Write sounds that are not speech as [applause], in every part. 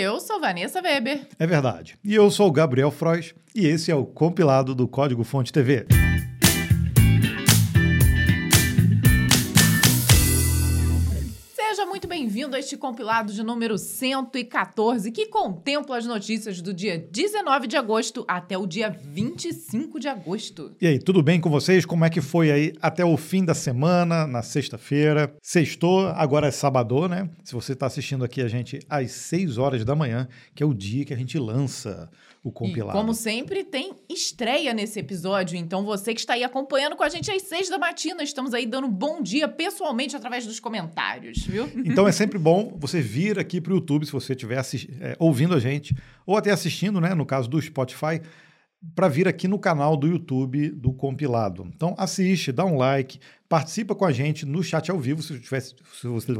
eu sou Vanessa Weber. É verdade. E eu sou o Gabriel Frois e esse é o compilado do Código Fonte TV. Bem-vindo a este compilado de número 114, que contempla as notícias do dia 19 de agosto até o dia 25 de agosto. E aí, tudo bem com vocês? Como é que foi aí até o fim da semana, na sexta-feira? Sextou, agora é sábado, né? Se você está assistindo aqui a gente às 6 horas da manhã, que é o dia que a gente lança o compilado. E, como sempre, tem estreia nesse episódio. Então, você que está aí acompanhando com a gente às seis da matina, estamos aí dando bom dia pessoalmente através dos comentários, viu? Então, é sempre [laughs] bom você vir aqui para o YouTube, se você estiver é, ouvindo a gente, ou até assistindo, né? No caso do Spotify para vir aqui no canal do YouTube do Compilado. Então assiste, dá um like, participa com a gente no chat ao vivo, se, tiver, se, você,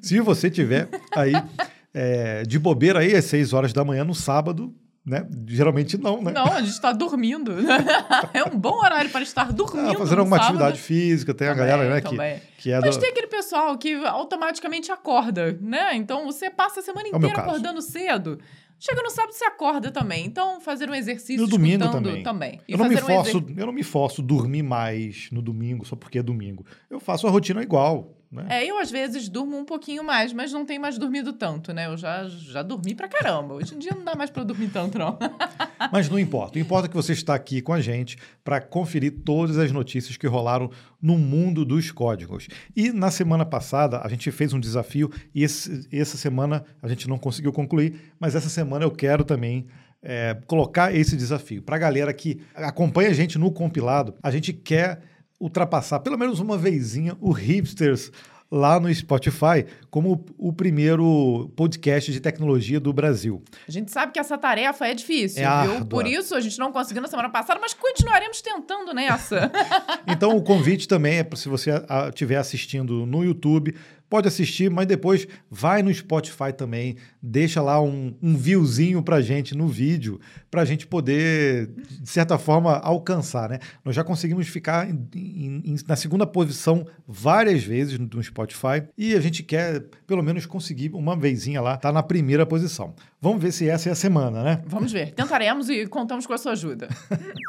se você tiver aí [laughs] é, de bobeira aí às 6 horas da manhã no sábado, né? Geralmente não, né? Não, a gente está dormindo. [laughs] é um bom horário para estar dormindo. Ah, fazendo alguma sábado. atividade física, tem também, a galera né, que, que é Mas do... tem aquele pessoal que automaticamente acorda, né? Então você passa a semana é inteira é acordando cedo. Chega no sábado você acorda também. Então, fazer um exercício no domingo também. também. eu, não me forço, um eu não me forço dormir mais no domingo só porque é domingo. Eu faço a rotina igual. Né? É, eu às vezes durmo um pouquinho mais, mas não tenho mais dormido tanto, né? Eu já, já dormi pra caramba. Hoje em dia não dá mais pra dormir tanto, não. [laughs] mas não importa. O importa é que você está aqui com a gente para conferir todas as notícias que rolaram no mundo dos códigos. E na semana passada a gente fez um desafio e esse, essa semana a gente não conseguiu concluir, mas essa semana eu quero também é, colocar esse desafio. Para a galera que acompanha a gente no compilado, a gente quer ultrapassar pelo menos uma vezinha o Hipsters lá no Spotify como o primeiro podcast de tecnologia do Brasil. A gente sabe que essa tarefa é difícil, é viu? Árdua. Por isso a gente não conseguiu na semana passada, mas continuaremos tentando nessa. [laughs] então o convite também é para se você estiver assistindo no YouTube, pode assistir, mas depois vai no Spotify também, deixa lá um, um viewzinho pra gente no vídeo, pra gente poder, de certa forma, alcançar, né? Nós já conseguimos ficar em, em, na segunda posição várias vezes no Spotify e a gente quer, pelo menos, conseguir uma vezinha lá, tá na primeira posição. Vamos ver se essa é a semana, né? Vamos ver. Tentaremos e contamos com a sua ajuda.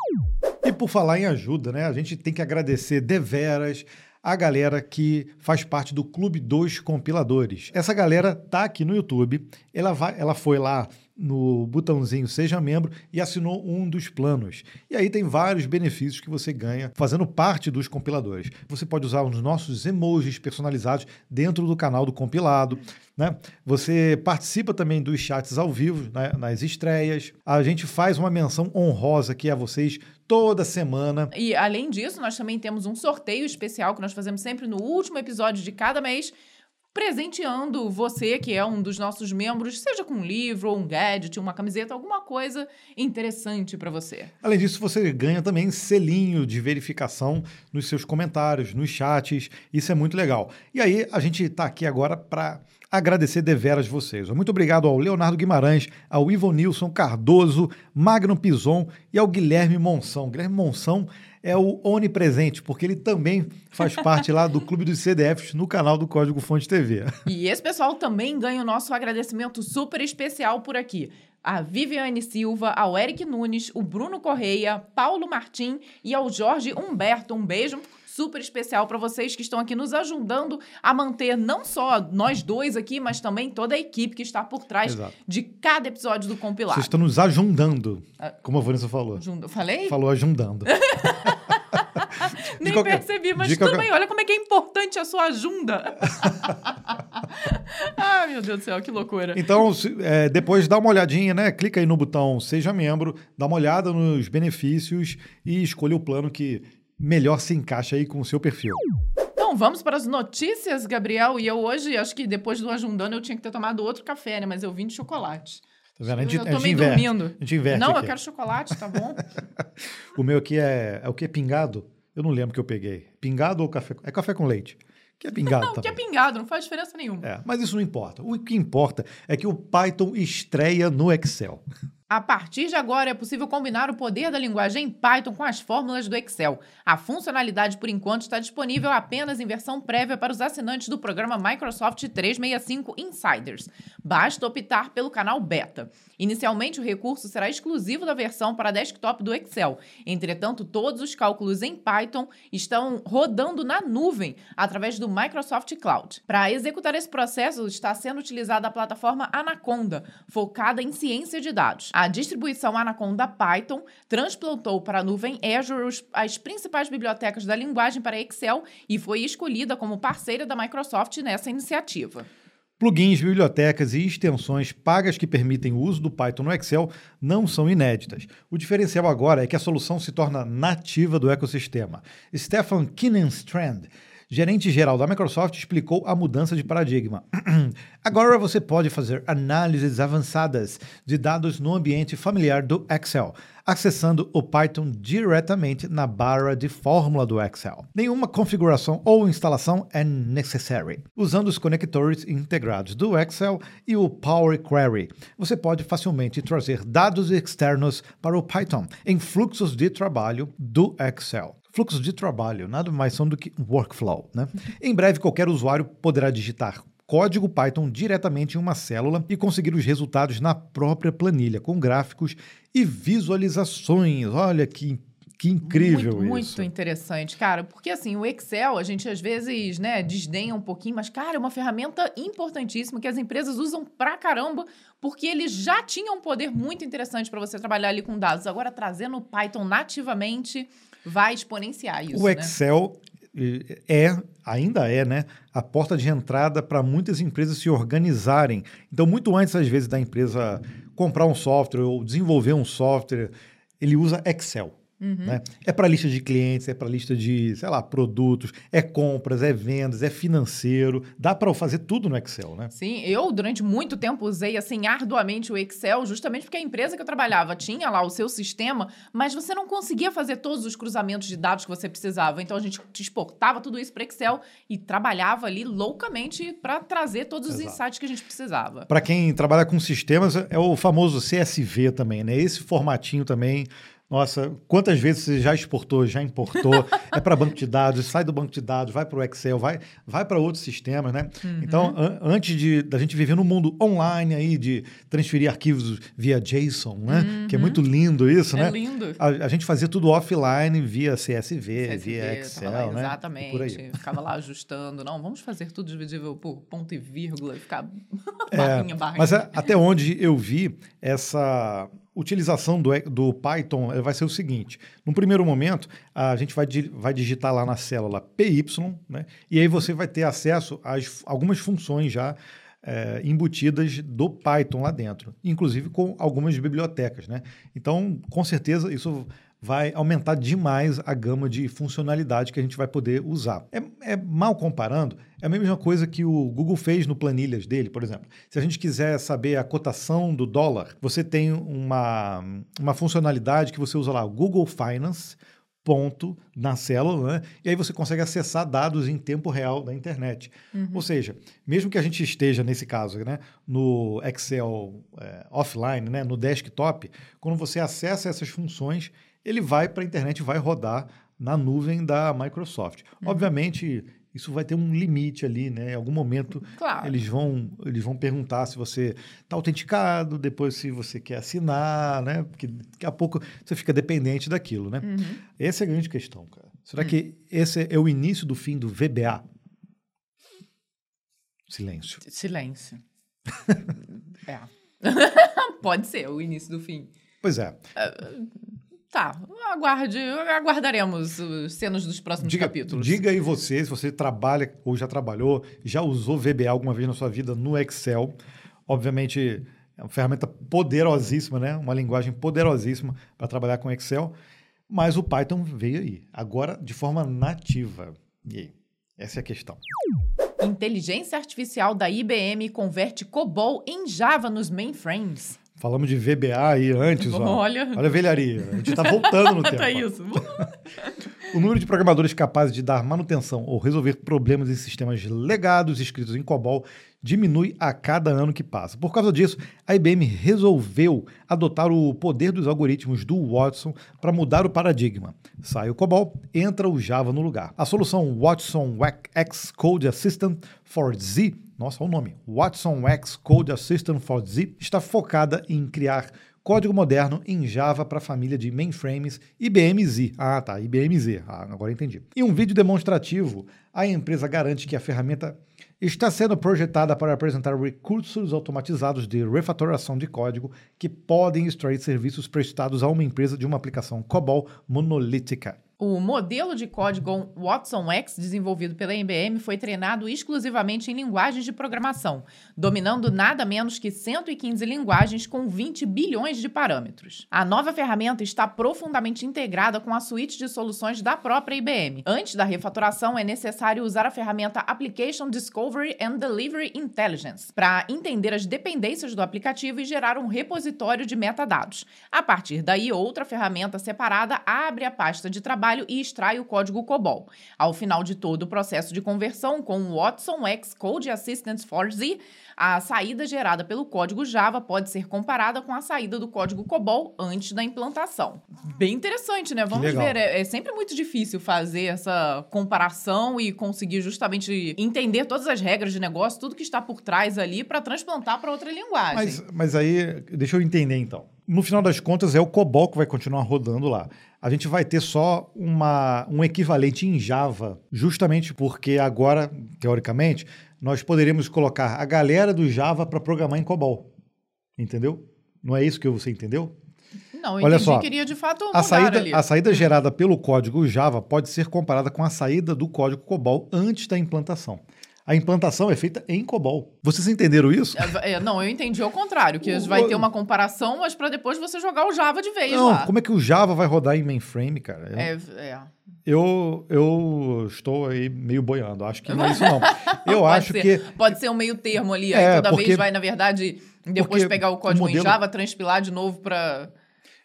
[laughs] e por falar em ajuda, né? A gente tem que agradecer deveras a galera que faz parte do Clube dos Compiladores. Essa galera tá aqui no YouTube, ela, vai, ela foi lá no botãozinho Seja Membro e assinou um dos planos. E aí tem vários benefícios que você ganha fazendo parte dos compiladores. Você pode usar os nossos emojis personalizados dentro do canal do compilado. Né? Você participa também dos chats ao vivo né, nas estreias. A gente faz uma menção honrosa aqui a vocês toda semana. E além disso, nós também temos um sorteio especial que nós fazemos sempre no último episódio de cada mês presenteando você, que é um dos nossos membros, seja com um livro, ou um gadget, uma camiseta, alguma coisa interessante para você. Além disso, você ganha também selinho de verificação nos seus comentários, nos chats. Isso é muito legal. E aí, a gente está aqui agora para agradecer deveras vocês. Muito obrigado ao Leonardo Guimarães, ao Ivo Nilson Cardoso, Magno Pison e ao Guilherme Monção. Guilherme Monção é o onipresente, porque ele também faz parte lá do Clube dos CDFs no canal do Código Fonte TV. E esse pessoal também ganha o nosso agradecimento super especial por aqui a Viviane Silva, ao Eric Nunes, o Bruno Correia, Paulo Martim e ao Jorge Humberto. Um beijo super especial para vocês que estão aqui nos ajudando a manter não só nós dois aqui, mas também toda a equipe que está por trás Exato. de cada episódio do compilado. Vocês estão nos ajudando, ah, como a Vanessa falou. Falei? Falou ajudando. [laughs] Nem qualquer, percebi, mas tudo qualquer... bem. Olha como é que é importante a sua ajunda. Ai, [laughs] meu Deus do céu, que loucura. Então, é, depois dá uma olhadinha, né? Clica aí no botão Seja Membro, dá uma olhada nos benefícios e escolha o plano que melhor se encaixa aí com o seu perfil. Então, vamos para as notícias, Gabriel. E eu hoje, acho que depois do ajundando, eu tinha que ter tomado outro café, né? Mas eu vim de chocolate. Tá vendo? A gente, eu tô meio dormindo. A gente inverte Não, aqui. eu quero chocolate, tá bom? [laughs] o meu aqui é, é o que? Pingado? Eu não lembro que eu peguei. Pingado ou café? É café com leite. Que é pingado [laughs] Não, também. que é pingado, não faz diferença nenhuma. É, mas isso não importa. O que importa é que o Python estreia no Excel. A partir de agora é possível combinar o poder da linguagem Python com as fórmulas do Excel. A funcionalidade, por enquanto, está disponível apenas em versão prévia para os assinantes do programa Microsoft 365 Insiders. Basta optar pelo canal Beta. Inicialmente, o recurso será exclusivo da versão para desktop do Excel. Entretanto, todos os cálculos em Python estão rodando na nuvem através do Microsoft Cloud. Para executar esse processo, está sendo utilizada a plataforma Anaconda, focada em ciência de dados. A distribuição Anaconda Python transplantou para a nuvem Azure as principais bibliotecas da linguagem para Excel e foi escolhida como parceira da Microsoft nessa iniciativa. Plugins, bibliotecas e extensões pagas que permitem o uso do Python no Excel não são inéditas. O diferencial agora é que a solução se torna nativa do ecossistema. Stefan Kinnenstrand gerente geral da Microsoft, explicou a mudança de paradigma. [clears throat] Agora você pode fazer análises avançadas de dados no ambiente familiar do Excel, acessando o Python diretamente na barra de fórmula do Excel. Nenhuma configuração ou instalação é necessária. Usando os conectores integrados do Excel e o Power Query, você pode facilmente trazer dados externos para o Python em fluxos de trabalho do Excel. Fluxos de trabalho nada mais são do que workflow. Né? em breve, qualquer usuário poderá digitar código Python diretamente em uma célula e conseguir os resultados na própria planilha, com gráficos e visualizações. Olha que que incrível muito, isso. Muito interessante, cara. Porque assim, o Excel, a gente às vezes, né, desdenha um pouquinho, mas, cara, é uma ferramenta importantíssima que as empresas usam pra caramba, porque ele já tinha um poder muito interessante para você trabalhar ali com dados. Agora, trazendo o Python nativamente, vai exponenciar isso. O né? Excel né? é, ainda é, né, a porta de entrada para muitas empresas se organizarem. Então, muito antes, às vezes, da empresa comprar um software ou desenvolver um software, ele usa Excel. Uhum. Né? É para lista de clientes, é para lista de, sei lá, produtos, é compras, é vendas, é financeiro. Dá para fazer tudo no Excel, né? Sim, eu durante muito tempo usei assim arduamente o Excel, justamente porque a empresa que eu trabalhava tinha lá o seu sistema, mas você não conseguia fazer todos os cruzamentos de dados que você precisava. Então a gente exportava tudo isso para Excel e trabalhava ali loucamente para trazer todos os Exato. insights que a gente precisava. Para quem trabalha com sistemas, é o famoso CSV também, né? Esse formatinho também nossa, quantas vezes você já exportou, já importou? [laughs] é para banco de dados, sai do banco de dados, vai para o Excel, vai, vai para outros sistemas, né? Uhum. Então, an antes de da gente viver no mundo online aí, de transferir arquivos via JSON, né? Uhum. Que é muito lindo isso, é né? É lindo. A, a, gente fazia tudo offline via CSV, CSV via Excel, lá, né? Exatamente. Por aí. Ficava lá ajustando. Não, vamos fazer tudo dividível por ponto e vírgula, ficar [laughs] barrinha, é, barrinha. Mas até onde eu vi essa utilização do, do Python vai ser o seguinte: no primeiro momento, a gente vai, vai digitar lá na célula PY, né? e aí você vai ter acesso a algumas funções já é, embutidas do Python lá dentro, inclusive com algumas bibliotecas. Né? Então, com certeza, isso vai aumentar demais a gama de funcionalidade que a gente vai poder usar. É, é, mal comparando, é a mesma coisa que o Google fez no planilhas dele, por exemplo. Se a gente quiser saber a cotação do dólar, você tem uma, uma funcionalidade que você usa lá, Google Finance, ponto na célula, né? e aí você consegue acessar dados em tempo real da internet. Uhum. Ou seja, mesmo que a gente esteja, nesse caso, né, no Excel é, offline, né, no desktop, quando você acessa essas funções, ele vai para a internet, vai rodar na nuvem da Microsoft. Uhum. Obviamente, isso vai ter um limite ali, né? Em algum momento claro. eles vão eles vão perguntar se você está autenticado, depois se você quer assinar, né? Porque daqui a pouco você fica dependente daquilo, né? Uhum. Essa é a grande questão, cara. Será uhum. que esse é o início do fim do VBA? Silêncio. Silêncio. [laughs] é. [laughs] Pode ser o início do fim. Pois é. Uh, Tá, aguarde, aguardaremos os cenas dos próximos diga, capítulos. Diga aí você, se você trabalha ou já trabalhou, já usou VBA alguma vez na sua vida no Excel. Obviamente, é uma ferramenta poderosíssima, né? Uma linguagem poderosíssima para trabalhar com Excel. Mas o Python veio aí, agora de forma nativa. E aí? Essa é a questão. Inteligência artificial da IBM converte COBOL em Java nos mainframes. Falamos de VBA aí antes, ó. Olha. Olha a velharia. A gente está voltando no [laughs] tempo. tá isso. [laughs] O número de programadores capazes de dar manutenção ou resolver problemas em sistemas legados escritos em COBOL diminui a cada ano que passa. Por causa disso, a IBM resolveu adotar o poder dos algoritmos do Watson para mudar o paradigma. Sai o COBOL, entra o Java no lugar. A solução Watson X Code Assistant for Z, nossa, o nome, Watson X Code Assistant for Z, está focada em criar código moderno em Java para a família de mainframes IBM Z. Ah, tá, IBM Z. Ah, agora entendi. Em um vídeo demonstrativo, a empresa garante que a ferramenta está sendo projetada para apresentar recursos automatizados de refatoração de código que podem extrair serviços prestados a uma empresa de uma aplicação COBOL monolítica. O modelo de código Watson X, desenvolvido pela IBM, foi treinado exclusivamente em linguagens de programação, dominando nada menos que 115 linguagens com 20 bilhões de parâmetros. A nova ferramenta está profundamente integrada com a suíte de soluções da própria IBM. Antes da refatoração, é necessário usar a ferramenta Application Discovery and Delivery Intelligence para entender as dependências do aplicativo e gerar um repositório de metadados. A partir daí, outra ferramenta separada abre a pasta de trabalho trabalho e extrai o código COBOL. Ao final de todo o processo de conversão com o Watson X Code Assistant for Z, a saída gerada pelo código Java pode ser comparada com a saída do código COBOL antes da implantação. Bem interessante, né? Vamos ver. É, é, sempre muito difícil fazer essa comparação e conseguir justamente entender todas as regras de negócio, tudo que está por trás ali para transplantar para outra linguagem. Mas, mas aí, deixa eu entender então. No final das contas, é o COBOL que vai continuar rodando lá. A gente vai ter só uma, um equivalente em Java, justamente porque agora, teoricamente, nós poderíamos colocar a galera do Java para programar em COBOL. Entendeu? Não é isso que você entendeu? Não, eu Olha só, queria de fato a saída, ali. a saída hum. gerada pelo código Java pode ser comparada com a saída do código COBOL antes da implantação. A implantação é feita em COBOL. Vocês entenderam isso? É, é, não, eu entendi ao contrário, que o, vai ter uma comparação, mas para depois você jogar o Java de vez não, lá. como é que o Java vai rodar em mainframe, cara? Eu, é, é. Eu, eu estou aí meio boiando. Acho que não é isso, não. [laughs] Eu acho ser, que. Pode ser um meio termo ali. É, aí toda porque, vez vai, na verdade, depois pegar o código o modelo... em Java, transpilar de novo para.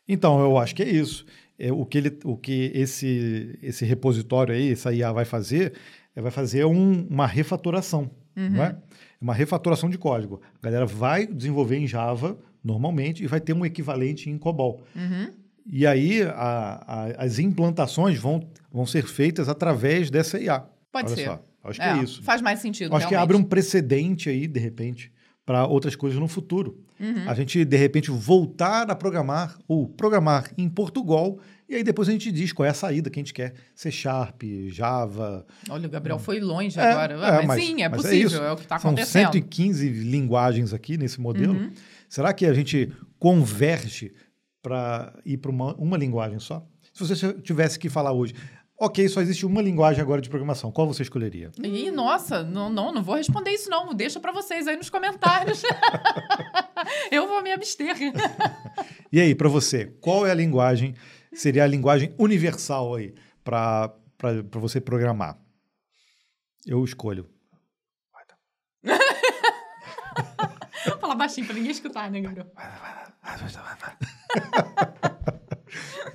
Então, eu acho que é isso. É, o que, ele, o que esse, esse repositório aí, essa IA vai fazer, vai fazer um, uma refatoração, uhum. não é? Uma refatoração de código. A galera vai desenvolver em Java normalmente e vai ter um equivalente em COBOL. Uhum. E aí a, a, as implantações vão, vão ser feitas através dessa IA. Pode Olha ser. Só. Acho é, que é isso. Faz mais sentido. Acho realmente. que abre um precedente aí, de repente, para outras coisas no futuro. Uhum. A gente, de repente, voltar a programar ou programar em Portugal e aí depois a gente diz qual é a saída que a gente quer. C Sharp, Java. Olha, o Gabriel foi longe é, agora. É, mas, mas, sim, é possível, é, é, o que está acontecendo. São 115 linguagens aqui nesse modelo. Uhum. Será que a gente converge para ir para uma, uma linguagem só? Se você tivesse que falar hoje, ok, só existe uma linguagem agora de programação, qual você escolheria? Ih, nossa, não, não, não vou responder isso não, deixa para vocês aí nos comentários. [laughs] Eu vou me abster. [laughs] e aí, para você, qual é a linguagem, seria a linguagem universal aí para você programar? Eu escolho. Fala baixinho para ninguém escutar, né, Gabriel? [laughs]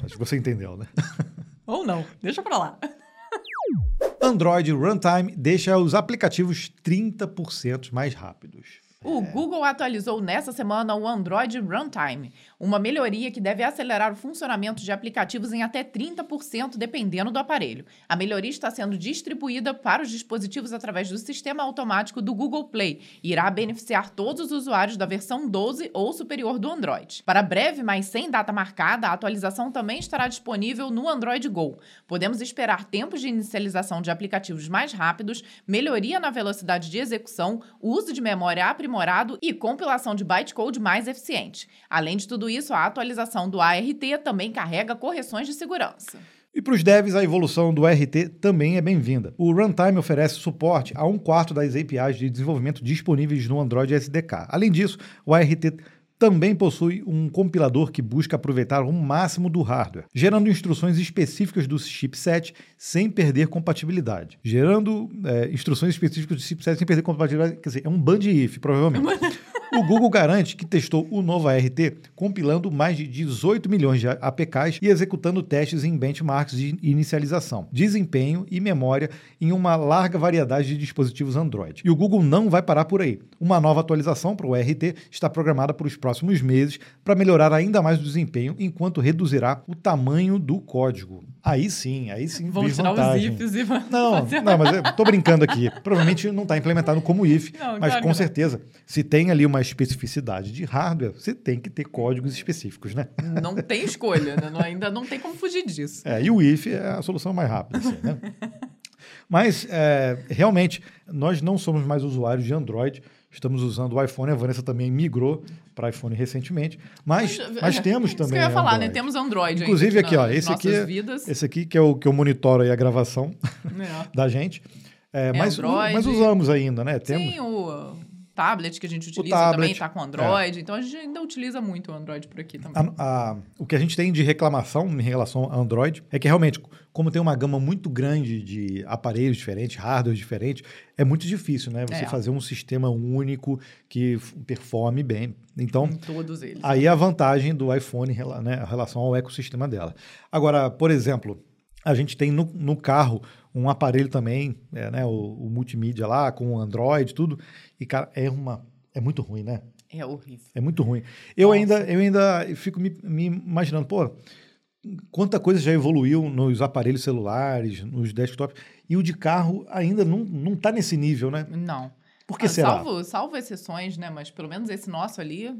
Acho que você entendeu, né? Ou não, deixa pra lá. Android Runtime deixa os aplicativos 30% mais rápidos. O é. Google atualizou nessa semana o Android Runtime, uma melhoria que deve acelerar o funcionamento de aplicativos em até 30%, dependendo do aparelho. A melhoria está sendo distribuída para os dispositivos através do sistema automático do Google Play e irá beneficiar todos os usuários da versão 12 ou superior do Android. Para breve, mas sem data marcada, a atualização também estará disponível no Android Go. Podemos esperar tempos de inicialização de aplicativos mais rápidos, melhoria na velocidade de execução, uso de memória aprimorada aprimorado e compilação de bytecode mais eficiente. Além de tudo isso, a atualização do ART também carrega correções de segurança. E para os devs, a evolução do RT também é bem-vinda. O Runtime oferece suporte a um quarto das APIs de desenvolvimento disponíveis no Android SDK. Além disso, o ART também possui um compilador que busca aproveitar o máximo do hardware, gerando instruções específicas do chipset sem perder compatibilidade. Gerando é, instruções específicas do chipset sem perder compatibilidade, quer dizer, é um band if, provavelmente. O Google garante que testou o novo ART compilando mais de 18 milhões de APKs e executando testes em benchmarks de inicialização, desempenho e memória em uma larga variedade de dispositivos Android. E o Google não vai parar por aí. Uma nova atualização para o ART está programada para os próximos meses para melhorar ainda mais o desempenho, enquanto reduzirá o tamanho do código. Aí sim, aí sim. Vamos tirar vantagem. os ifs e vamos Não, [laughs] fazer- não, mas eu tô brincando aqui. Provavelmente não está implementado como if, Não, mas claro com não. certeza, se tem ali uma especificidade de hardware, você tem que ter códigos específicos, né? Não tem escolha, né? Ainda não tem como fugir disso. É, e o if é a solução mais rápida, assim, né? [laughs] Mas, é, realmente, nós não somos mais usuários de Android, estamos usando o iPhone, a Vanessa também migrou para iPhone recentemente, mas, mas temos Isso também que eu ia falar, Android. né? Temos Android Inclusive aqui, ó, esse aqui, é- vidas. esse aqui que é o que eu monitoro aí a gravação [laughs] É. da gente, É, É mas, Android. mas usamos ainda, né? Temos, Sim, o tablet que a gente utiliza também está com Android, então a gente ainda utiliza muito o Android por aqui também. A- a- o que a gente tem de reclamação em relação a Android é que realmente, como tem uma gama muito grande de aparelhos diferentes, hardware diferentes, é muito difícil, né? Você É. fazer um sistema único que performe bem. Então, Em todos eles. aí é a vantagem do iPhone né, em relação ao ecossistema dela. Agora, por exemplo, a gente tem no, no carro um aparelho também, é, né, o, o multimídia lá, com o Android, tudo, e, cara, é uma... É muito ruim, né? É horrível. É muito ruim. Eu Nossa. ainda, eu ainda fico me, me imaginando, pô, quanta coisa já evoluiu nos aparelhos celulares, nos desktops, e o de carro ainda não, não tá nesse nível, né? Não. Por que Ah, será? Salvo, salvo exceções, né? Mas pelo menos esse nosso ali,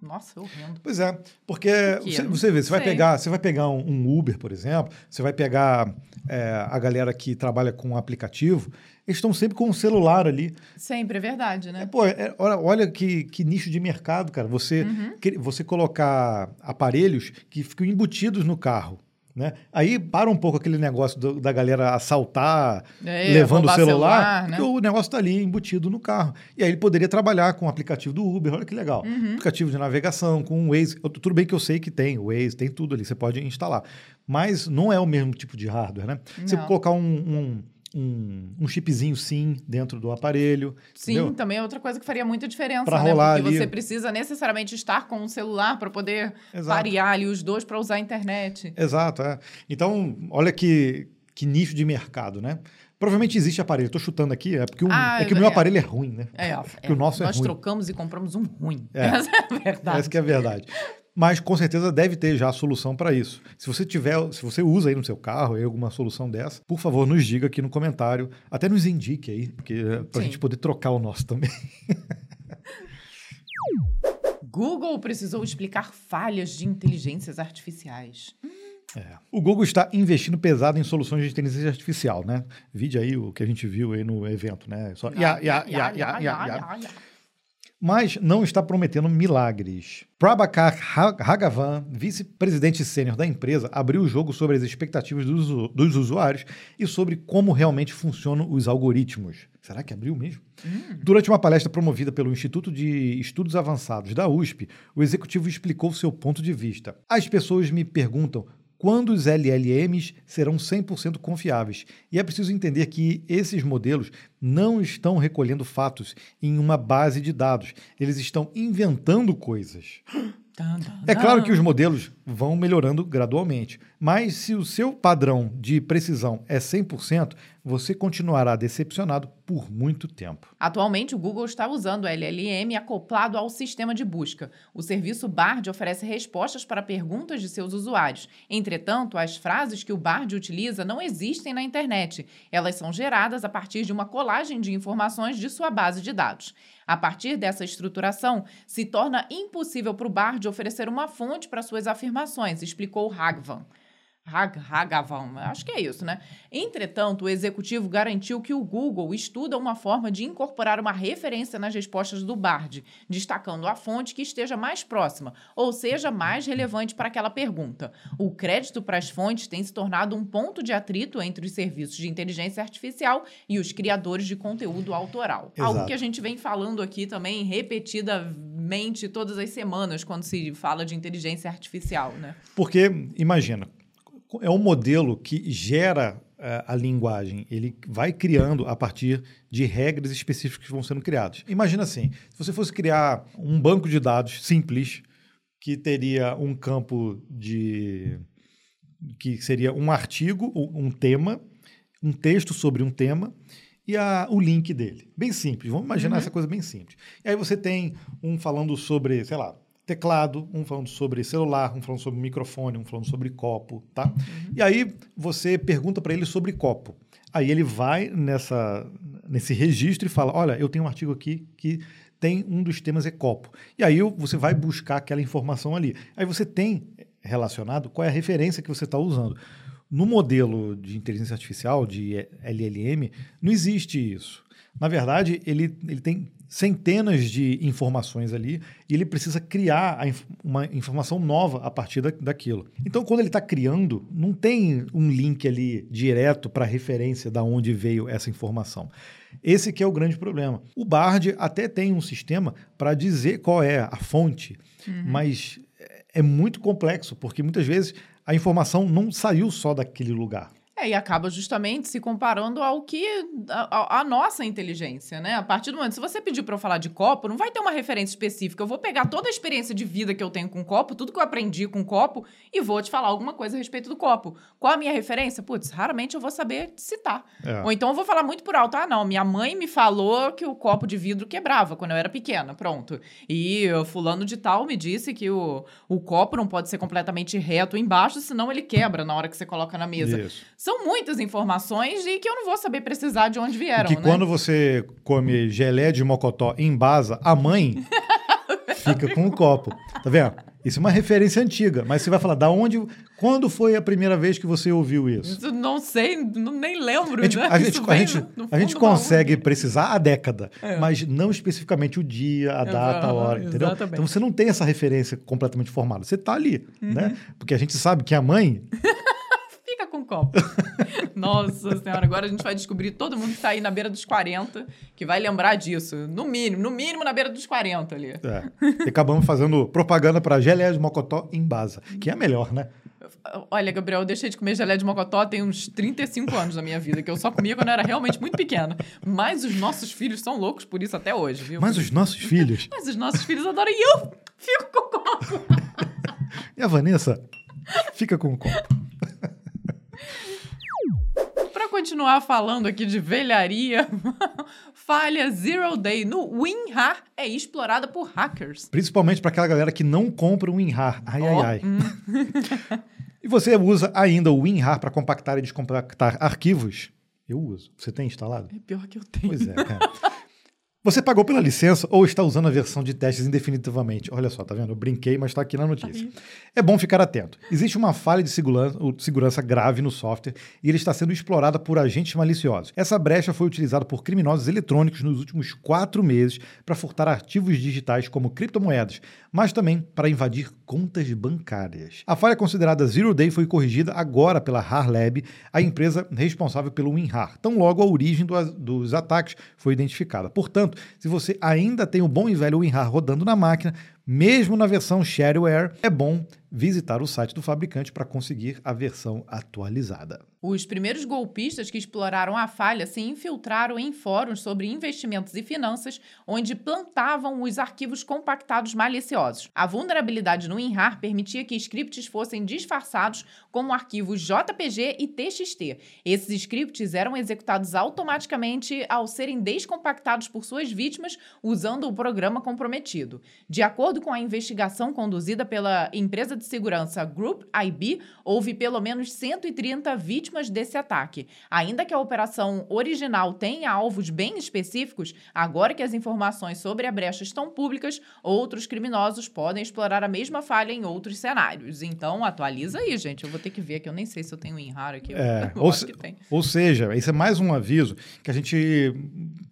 nossa, é horrendo. Pois é, porque que você, é? você vê, você vai Sei. pegar, você vai pegar um, um Uber, por exemplo, você vai pegar é, a galera que trabalha com aplicativo, eles estão sempre com o celular ali. Sempre, é verdade, É, né? pô, é- olha, olha que, que nicho de mercado, cara. Você, Uhum. que- você colocar aparelhos que ficam embutidos no carro. Né? Aí para um pouco aquele negócio do- da galera assaltar, É, levando o celular, celular, né? porque o negócio está ali embutido no carro. E aí ele poderia trabalhar com o aplicativo do Uber, olha que legal. Uhum. Aplicativo de navegação, com o Waze. Tudo bem que eu sei que tem, o Waze, tem tudo ali, você pode instalar. Mas não é o mesmo tipo de hardware, né? Você Não. colocar um, um, um, um chipzinho SIM dentro do aparelho. Sim, entendeu? também é outra coisa que faria muita diferença, Pra né? rolar Porque ali. você precisa necessariamente estar com o celular para poder Exato. parear ali os dois para usar a internet. Exato, é. Então, olha que, que nicho de mercado, né? Provavelmente existe aparelho. Estou chutando aqui, é porque o, Ah, é que o meu é. aparelho é ruim, né? É, [laughs] Que o nosso é nós ruim. trocamos e compramos um ruim. É. [laughs] Essa é a verdade. Essa que é a verdade. Mas com certeza deve ter já a solução para isso. Se você tiver, se você usa aí no seu carro aí alguma solução dessa, por favor, nos diga aqui no comentário, até nos indique aí, porque para a gente poder trocar o nosso também. [laughs] Google precisou explicar falhas de inteligências artificiais. É. O Google está investindo pesado em soluções de inteligência artificial, né? Vide aí o que a gente viu aí no evento, né? Só, ya, ya. Mas não está prometendo milagres. Prabhakar Ra- Raghavan, vice-presidente sênior da empresa, abriu o jogo sobre as expectativas dos, dos usuários e sobre como realmente funcionam os algoritmos. Será que abriu mesmo? Durante uma palestra promovida pelo Instituto de Estudos Avançados da USP, o executivo explicou seu ponto de vista. As pessoas me perguntam quando os LLMs serão 100% confiáveis. E é preciso entender que esses modelos não estão recolhendo fatos em uma base de dados. Eles estão inventando coisas. Tan, [gasps] tan, É claro tan. que os modelos vão melhorando gradualmente, mas se o seu padrão de precisão é 100%, você continuará decepcionado por muito tempo. Atualmente, o Google está usando o LLM acoplado ao sistema de busca. O serviço Bard oferece respostas para perguntas de seus usuários. Entretanto, as frases que o Bard utiliza não existem na internet. Elas são geradas a partir de uma colagem de informações de sua base de dados. A partir dessa estruturação, se torna impossível para o Bard oferecer uma fonte para suas afirmações, explicou Raghavan. Ragavan, acho que é isso, né? Entretanto, o executivo garantiu que o Google estuda uma forma de incorporar uma referência nas respostas do Bard, destacando a fonte que esteja mais próxima, ou seja, mais relevante para aquela pergunta. O crédito para as fontes tem se tornado um ponto de atrito entre os serviços de inteligência artificial e os criadores de conteúdo autoral. Exato. Algo que a gente vem falando aqui também repetidamente todas as semanas quando se fala de inteligência artificial, né? Porque, imagina, é um modelo que gera uh, a linguagem. Ele vai criando a partir de regras específicas que vão sendo criadas. Imagina assim: se você fosse criar um banco de dados simples, que teria um campo de. que seria um artigo, um tema, um texto sobre um tema e a, o link dele. Bem simples. Vamos imaginar uhum. essa coisa bem simples. E aí você tem um falando sobre, sei lá, teclado, um falando sobre celular, um falando sobre microfone, um falando sobre copo, tá? Uhum. E aí você pergunta para ele sobre copo. Aí ele vai nessa, nesse registro e fala: Olha, eu tenho um artigo aqui que tem um dos temas é copo. E aí você vai buscar aquela informação ali. Aí você tem relacionado qual é a referência que você está usando. No modelo de inteligência artificial, de LLM, não existe isso. Na verdade, ele, ele tem centenas de informações ali e ele precisa criar inf uma informação nova a partir da, daquilo. Então, quando ele está criando, não tem um link ali direto para referência da onde veio essa informação. Esse que é o grande problema. O Bard até tem um sistema para dizer qual é a fonte, uhum. mas é muito complexo, porque muitas vezes a informação não saiu só daquele lugar. É, e acaba justamente se comparando ao que a, a, nossa inteligência, né? A partir do momento, se você pedir para eu falar de copo, não vai ter uma referência específica. Eu vou pegar toda a experiência de vida que eu tenho com copo, tudo que eu aprendi com copo, e vou te falar alguma coisa a respeito do copo. Qual a minha referência? Putz, raramente eu vou saber citar. É. Ou então eu vou falar muito por alto. Ah, não, minha mãe me falou que o copo de vidro quebrava quando eu era pequena. Pronto. E o fulano de tal me disse que o, o copo não pode ser completamente reto embaixo, senão ele quebra na hora que você coloca na mesa. Isso são muitas informações e que eu não vou saber precisar de onde vieram. que né? quando você come gelé de mocotó em basa, a mãe [laughs] fica com o copo. Tá vendo? Isso é uma referência antiga, mas você vai falar, da onde. Quando foi a primeira vez que você ouviu isso? Não sei, não, nem lembro. A gente, né? a gente, a gente, a gente consegue precisar a década, é. mas não especificamente o dia, a data, a hora, entendeu? Exatamente. Então você não tem essa referência completamente formada. Você está ali, uhum. né? Porque a gente sabe que a mãe [laughs] copo. [laughs] Nossa senhora, agora a gente vai descobrir todo mundo que está aí na beira dos 40 que vai lembrar disso. No mínimo, no mínimo na beira dos 40 ali. É. E acabamos fazendo propaganda para geleia de mocotó em Baza, que é melhor, né? Olha, Gabriel, eu deixei de comer geleia de mocotó tem uns 35 anos na minha vida, que eu só comia quando eu era realmente muito pequena. Mas os nossos filhos são loucos por isso até hoje, viu? Mas os nossos filhos? Mas os nossos filhos adoram e eu fico com o copo. [laughs] e a Vanessa fica com o copo. Para continuar falando aqui de velharia, [laughs] falha Zero Day no WinRAR é explorada por hackers. Principalmente para aquela galera que não compra o WinRAR. Ai, oh. ai, ai. Hum. [laughs] e você usa ainda o WinRAR para compactar e descompactar arquivos? Eu uso. Você tem instalado? É pior que eu tenho. Pois é, cara. [laughs] Você pagou pela licença ou está usando a versão de testes indefinitivamente? Olha só, tá vendo? Eu brinquei, mas está aqui na notícia. Aí. É bom ficar atento. Existe uma falha de segurança, segurança grave no software e ele está sendo explorado por agentes maliciosos. Essa brecha foi utilizada por criminosos eletrônicos nos últimos quatro meses para furtar ativos digitais como criptomoedas, mas também para invadir contas bancárias. A falha considerada Zero Day foi corrigida agora pela HAR Lab, a empresa responsável pelo WinRAR, tão logo a origem do, dos ataques foi identificada. Portanto, se você ainda tem o bom e velho WinRAR rodando na máquina, mesmo na versão shareware, é bom visitar o site do fabricante para conseguir a versão atualizada. Os primeiros golpistas que exploraram a falha se infiltraram em fóruns sobre investimentos e finanças, onde plantavam os arquivos compactados maliciosos. A vulnerabilidade no WinRAR permitia que scripts fossem disfarçados como arquivos JPG e TXT. Esses scripts eram executados automaticamente ao serem descompactados por suas vítimas usando o programa comprometido. De acordo acordo com a investigação conduzida pela empresa de segurança Group IB, houve pelo menos 130 vítimas desse ataque. Ainda que a operação original tenha alvos bem específicos, agora que as informações sobre a brecha estão públicas, outros criminosos podem explorar a mesma falha em outros cenários. Então, atualiza aí, gente. Eu vou ter que ver aqui. Eu nem sei se eu tenho WinRAR aqui. É, [laughs] ou, se, ou seja, esse é mais um aviso que a gente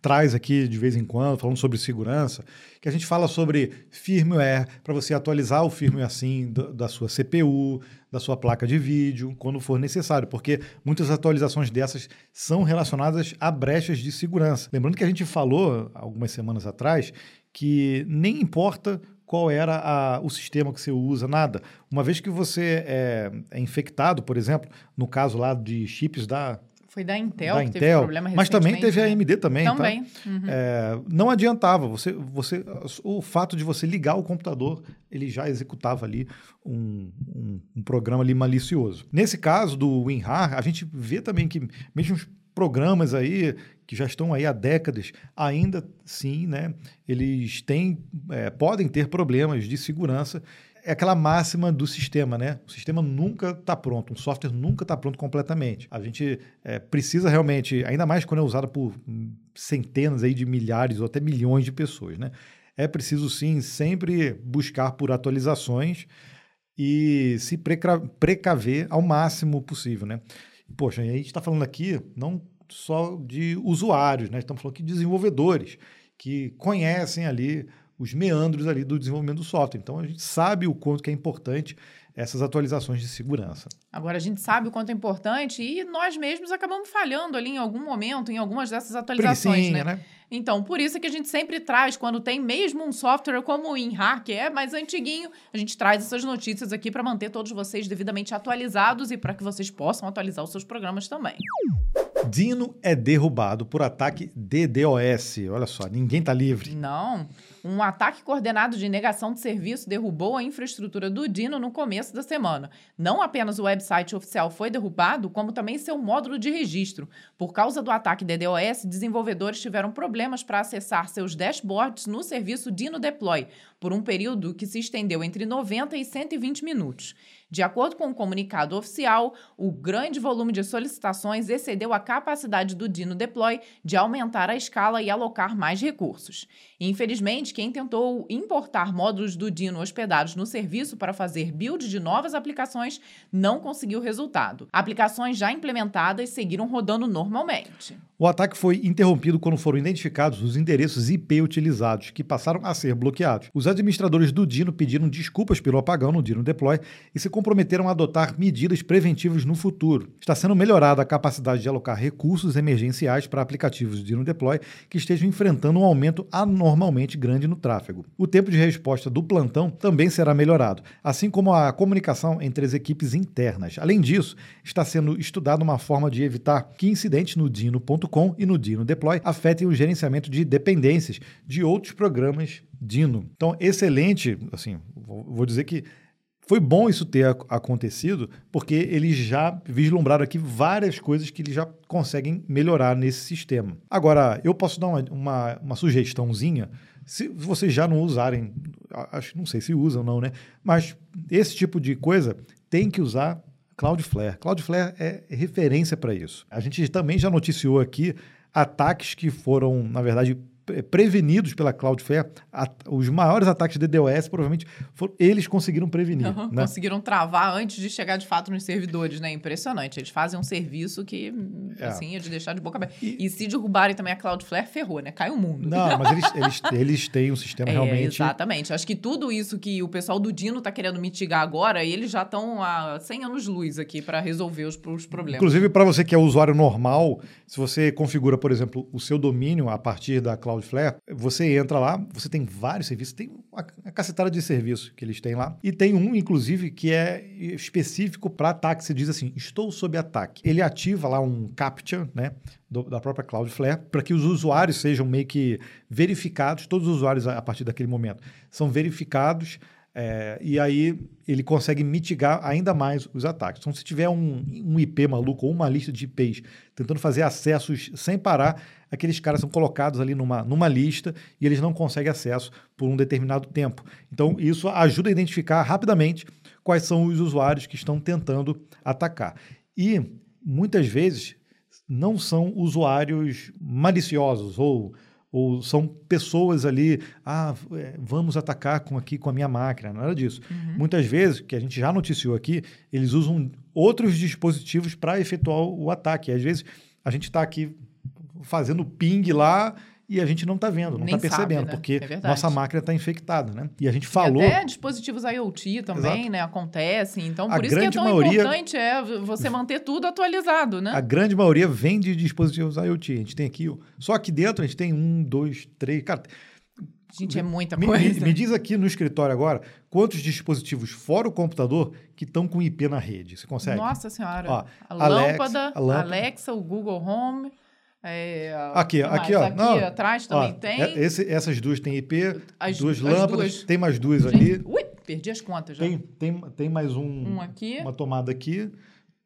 traz aqui de vez em quando, falando sobre segurança, que a gente fala sobre firmware, para você atualizar o firmware assim da sua CPU, da sua placa de vídeo, quando for necessário, porque muitas atualizações dessas são relacionadas a brechas de segurança. Lembrando que a gente falou algumas semanas atrás que nem importa qual era a, o sistema que você usa, nada. Uma vez que você é, é, infectado, por exemplo, no caso lá de chips da foi da Intel da que Intel, teve problema Mas também teve né? a AMD também. Também. Tá? Uhum. É, não adiantava. Você, você, o fato de você ligar o computador, ele já executava ali um, um, um programa ali malicioso. Nesse caso do WinRAR, a gente vê também que mesmo os programas aí que já estão aí há décadas, ainda sim, né, eles têm, é, podem ter problemas de segurança é aquela máxima do sistema, né? O sistema nunca está pronto, um software nunca está pronto completamente. A gente é, precisa realmente, ainda mais quando é usado por centenas aí de milhares ou até milhões de pessoas, né? É preciso sim sempre buscar por atualizações e se precaver ao máximo possível, né? Poxa, a gente está falando aqui não só de usuários, né? Estamos falando aqui de desenvolvedores que conhecem ali os meandros ali do desenvolvimento do software. Então a gente sabe o quanto que é importante essas atualizações de segurança. Agora a gente sabe o quanto é importante e nós mesmos acabamos falhando ali em algum momento em algumas dessas atualizações, né? né? Então, por isso que a gente sempre traz, quando tem mesmo um software como o InHack, que é mais antiguinho, a gente traz essas notícias aqui para manter todos vocês devidamente atualizados e para que vocês possam atualizar os seus programas também. Dino é derrubado por ataque DDoS. Olha só, ninguém está livre. Não. Um ataque coordenado de negação de serviço derrubou a infraestrutura do Dino no começo da semana. Não apenas o website oficial foi derrubado, como também seu módulo de registro. Por causa do ataque DDoS, desenvolvedores tiveram problemas para acessar seus dashboards no serviço Dino Deploy, por um período que se estendeu entre 90 e 120 minutos. De acordo com o um comunicado oficial, o grande volume de solicitações excedeu a capacidade do Dino Deploy de aumentar a escala e alocar mais recursos. Infelizmente, quem tentou importar módulos do Dino hospedados no serviço para fazer build de novas aplicações não conseguiu resultado. Aplicações já implementadas seguiram rodando normalmente. O ataque foi interrompido quando foram identificados os endereços IP utilizados, que passaram a ser bloqueados. Os administradores do Dino pediram desculpas pelo apagão no Dino Deploy e se comprometeram a adotar medidas preventivas no futuro. Está sendo melhorada a capacidade de alocar recursos emergenciais para aplicativos Dino Deploy que estejam enfrentando um aumento anormalmente grande no tráfego. O tempo de resposta do plantão também será melhorado, assim como a comunicação entre as equipes internas. Além disso, está sendo estudada uma forma de evitar que incidentes no Dino.com e no Dino Deploy afetem o gerenciamento de dependências de outros programas Dino. Então, excelente, assim, vou dizer que foi bom isso ter acontecido, porque eles já vislumbraram aqui várias coisas que eles já conseguem melhorar nesse sistema. Agora, eu posso dar uma, uma, uma sugestãozinha, se vocês já não usarem, acho não sei se usam ou não, né? Mas esse tipo de coisa tem que usar Cloudflare. Cloudflare é referência para isso. A gente também já noticiou aqui ataques que foram, na verdade, prevenidos pela Cloudflare, os maiores ataques de DDoS, provavelmente, foram, eles conseguiram prevenir. Uhum, né? Conseguiram travar antes de chegar de fato nos servidores, né? Impressionante. Eles fazem um serviço que, é. assim, é de deixar de boca aberta. E, e, se derrubarem também a Cloudflare, ferrou, né? Cai o mundo. Não, mas eles, eles, eles têm um sistema [laughs] é, realmente... Exatamente. Acho que tudo isso que o pessoal do Dino está querendo mitigar agora, eles já estão há 100 anos-luz aqui para resolver os, os problemas. Inclusive, para você que é usuário normal, se você configura, por exemplo, o seu domínio a partir da Cloudflare, Cloudflare, você entra lá, você tem vários serviços, tem uma, cacetada de serviços que eles têm lá. E tem um, inclusive, que é específico para ataque. Você diz assim: estou sob ataque. Ele ativa lá um CAPTCHA, né? Da própria Cloudflare, para que os usuários sejam meio que verificados, todos os usuários a, a partir daquele momento são verificados É, e aí ele consegue mitigar ainda mais os ataques. Então, se tiver um, um IP maluco ou uma lista de IPs tentando fazer acessos sem parar, aqueles caras são colocados ali numa, numa lista e eles não conseguem acesso por um determinado tempo. Então, isso ajuda a identificar rapidamente quais são os usuários que estão tentando atacar. E muitas vezes não são usuários maliciosos ou ou são pessoas ali, ah, é, vamos atacar com aqui com a minha máquina, nada disso. Uhum. Muitas vezes, que a gente já noticiou aqui, eles usam outros dispositivos para efetuar o ataque. às vezes a gente está aqui fazendo ping lá e a gente não está vendo, não está percebendo, sabe, né? porque é nossa máquina está infectada, né? E a gente falou... E até dispositivos IoT também, Exato. né? Acontecem. Então, por a isso que é tão maioria... importante é você manter tudo atualizado, né? A grande maioria vem de dispositivos IoT. A gente tem aqui... Só aqui dentro a gente tem um, dois, três... Cara, Gente, é muita coisa. Me, me, diz aqui no escritório agora quantos dispositivos fora o computador que estão com IP na rede. Você consegue? Nossa Senhora. Ó, a, lâmpada, a lâmpada, Alexa, o Google Home, é, aqui, aqui, ó. Aqui não, atrás também ó, tem. É, esse, essas duas têm IP, as, duas as lâmpadas, duas. tem mais duas Gente, ali. Ui, perdi as contas já. Tem, tem, tem mais um, um aqui. uma tomada aqui.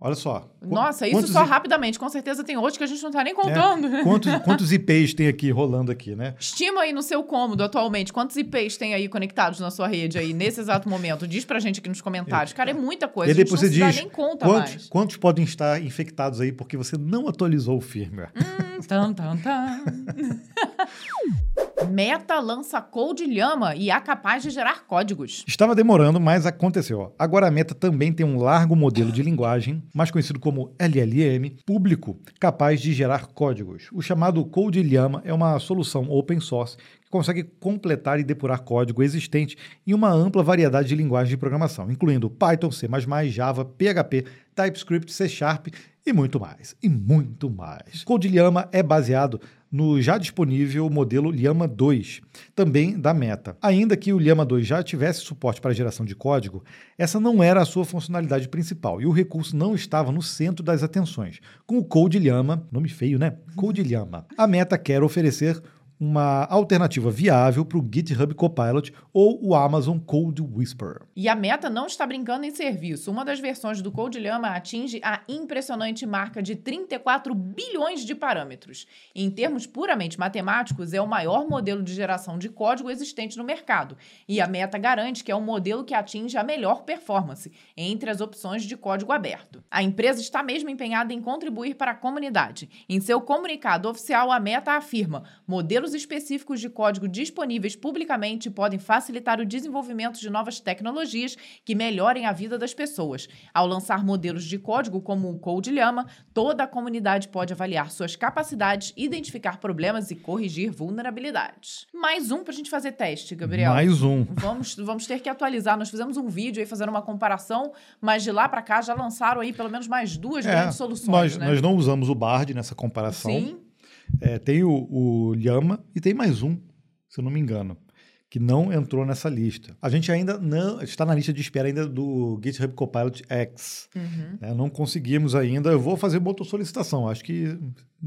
Olha só. Nossa, isso só rapidamente. Com certeza tem outros que a gente não está nem contando. É. [laughs] Quantos, quantos IPs tem aqui rolando aqui, né? Estima aí no seu cômodo atualmente. Quantos IPs tem aí conectados na sua rede aí nesse exato momento? Diz pra gente aqui nos comentários. Cara, é muita coisa. E depois a gente não você diz, nem conta quantos, mais. Quantos podem estar infectados aí porque você não atualizou o firmware? Hum, tan, tan, tan. [laughs] Meta lança Code Llama e é capaz de gerar códigos. Estava demorando, mas aconteceu. Agora a Meta também tem um largo modelo de linguagem, mais conhecido como LLM, público, capaz de gerar códigos. O chamado Code Llama é uma solução open source que consegue completar e depurar código existente em uma ampla variedade de linguagens de programação, incluindo Python, C++, Java, PHP, TypeScript, C Sharp e muito mais. E muito mais. Code Llama é baseado no já disponível modelo Llama 2, também da Meta. Ainda que o Llama 2 já tivesse suporte para geração de código, essa não era a sua funcionalidade principal e o recurso não estava no centro das atenções. Com o Code Llama, nome feio, né? Code Llama, a Meta quer oferecer uma alternativa viável para o GitHub Copilot ou o Amazon Code Whisperer. E a Meta não está brincando em serviço. Uma das versões do Code Llama atinge a impressionante marca de 34 bilhões de parâmetros. Em termos puramente matemáticos, é o maior modelo de geração de código existente no mercado. E a Meta garante que é um modelo que atinge a melhor performance entre as opções de código aberto. A empresa está mesmo empenhada em contribuir para a comunidade. Em seu comunicado oficial, a Meta afirma: modelos modelos específicos de código disponíveis publicamente podem facilitar o desenvolvimento de novas tecnologias que melhorem a vida das pessoas. Ao lançar modelos de código como o Code Llama, toda a comunidade pode avaliar suas capacidades, identificar problemas e corrigir vulnerabilidades. Mais um para a gente fazer teste, Gabriel. Mais um. Vamos, vamos ter que atualizar. Nós fizemos um vídeo aí fazendo uma comparação, mas de lá para cá já lançaram aí pelo menos mais duas é, grandes soluções. Nós, né? nós não usamos o Bard nessa comparação. Sim. É, tem o, o Llama e tem mais um, se eu não me engano, que não entrou nessa lista. A gente ainda não está na lista de espera ainda do GitHub Copilot X. Uhum. É, não conseguimos ainda. Eu vou fazer uma outra solicitação. Acho que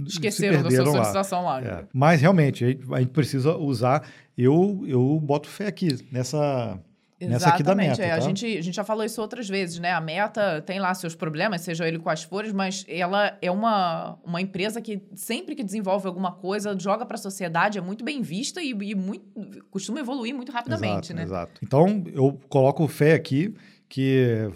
esqueceram da sua solicitação lá. lá é. Mas realmente a gente precisa usar. Eu eu boto fé aqui nessa Nessa aqui da meta. É, tá? a, gente, a gente já falou isso outras vezes, né? A meta tem lá seus problemas, seja ele com as folhas, mas ela é uma, uma empresa que sempre que desenvolve alguma coisa, joga para a sociedade, é muito bem vista e, e muito, costuma evoluir muito rapidamente, exato, né? Exato. Então, eu coloco fé aqui que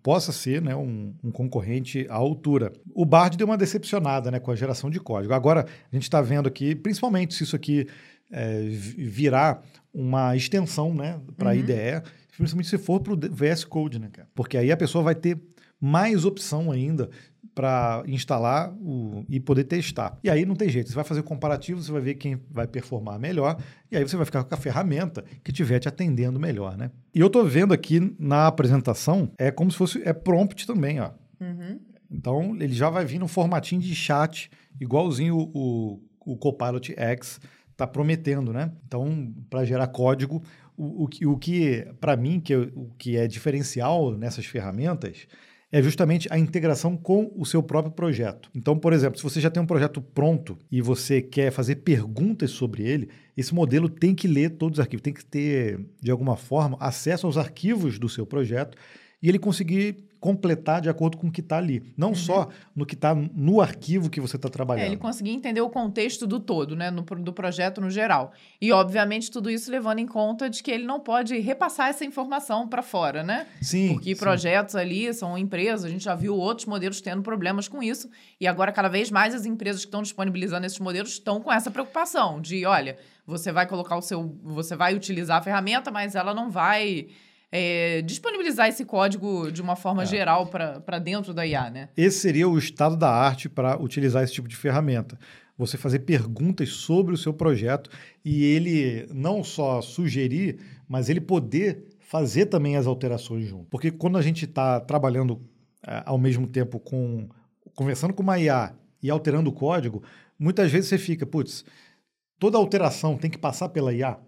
possa ser né, um, um, concorrente à altura. O Bard deu uma decepcionada né, com a geração de código. Agora, a gente está vendo aqui, principalmente se isso aqui é, virar uma extensão né, para a uhum. IDE, principalmente se for para o VS Code, né, cara? Porque aí a pessoa vai ter mais opção ainda para instalar o, e poder testar. E aí não tem jeito, você vai fazer o comparativo, você vai ver quem vai performar melhor, e aí você vai ficar com a ferramenta que estiver te atendendo melhor, né? E eu estou vendo aqui na apresentação, é como se fosse, é prompt também, ó. Uhum. Então, ele já vai vir no formatinho de chat, igualzinho o, o, o Copilot X, está prometendo, né? Então, para gerar código, o, o, o que, para mim, que, o que é diferencial nessas ferramentas é justamente a integração com o seu próprio projeto. Então, por exemplo, se você já tem um projeto pronto e você quer fazer perguntas sobre ele, esse modelo tem que ler todos os arquivos, tem que ter, de alguma forma, acesso aos arquivos do seu projeto e ele conseguir completar de acordo com o que está ali. Não uhum. só no que está no arquivo que você está trabalhando. É, ele conseguir entender o contexto do todo, né? No, do projeto no geral. E, obviamente, tudo isso levando em conta de que ele não pode repassar essa informação para fora, né? Sim. Porque sim. projetos ali são empresas, a gente já viu outros modelos tendo problemas com isso. E agora, cada vez mais, as empresas que estão disponibilizando esses modelos estão com essa preocupação de, olha, você vai colocar o seu. Você vai utilizar a ferramenta, mas ela não vai é, disponibilizar esse código de uma forma é. geral para dentro da IA, né? Esse seria o estado da arte para utilizar esse tipo de ferramenta. Você fazer perguntas sobre o seu projeto e ele não só sugerir, mas ele poder fazer também as alterações junto. Porque quando a gente está trabalhando é, ao mesmo tempo com conversando com uma IA e alterando o código, muitas vezes você fica, putz, toda alteração tem que passar pela IA?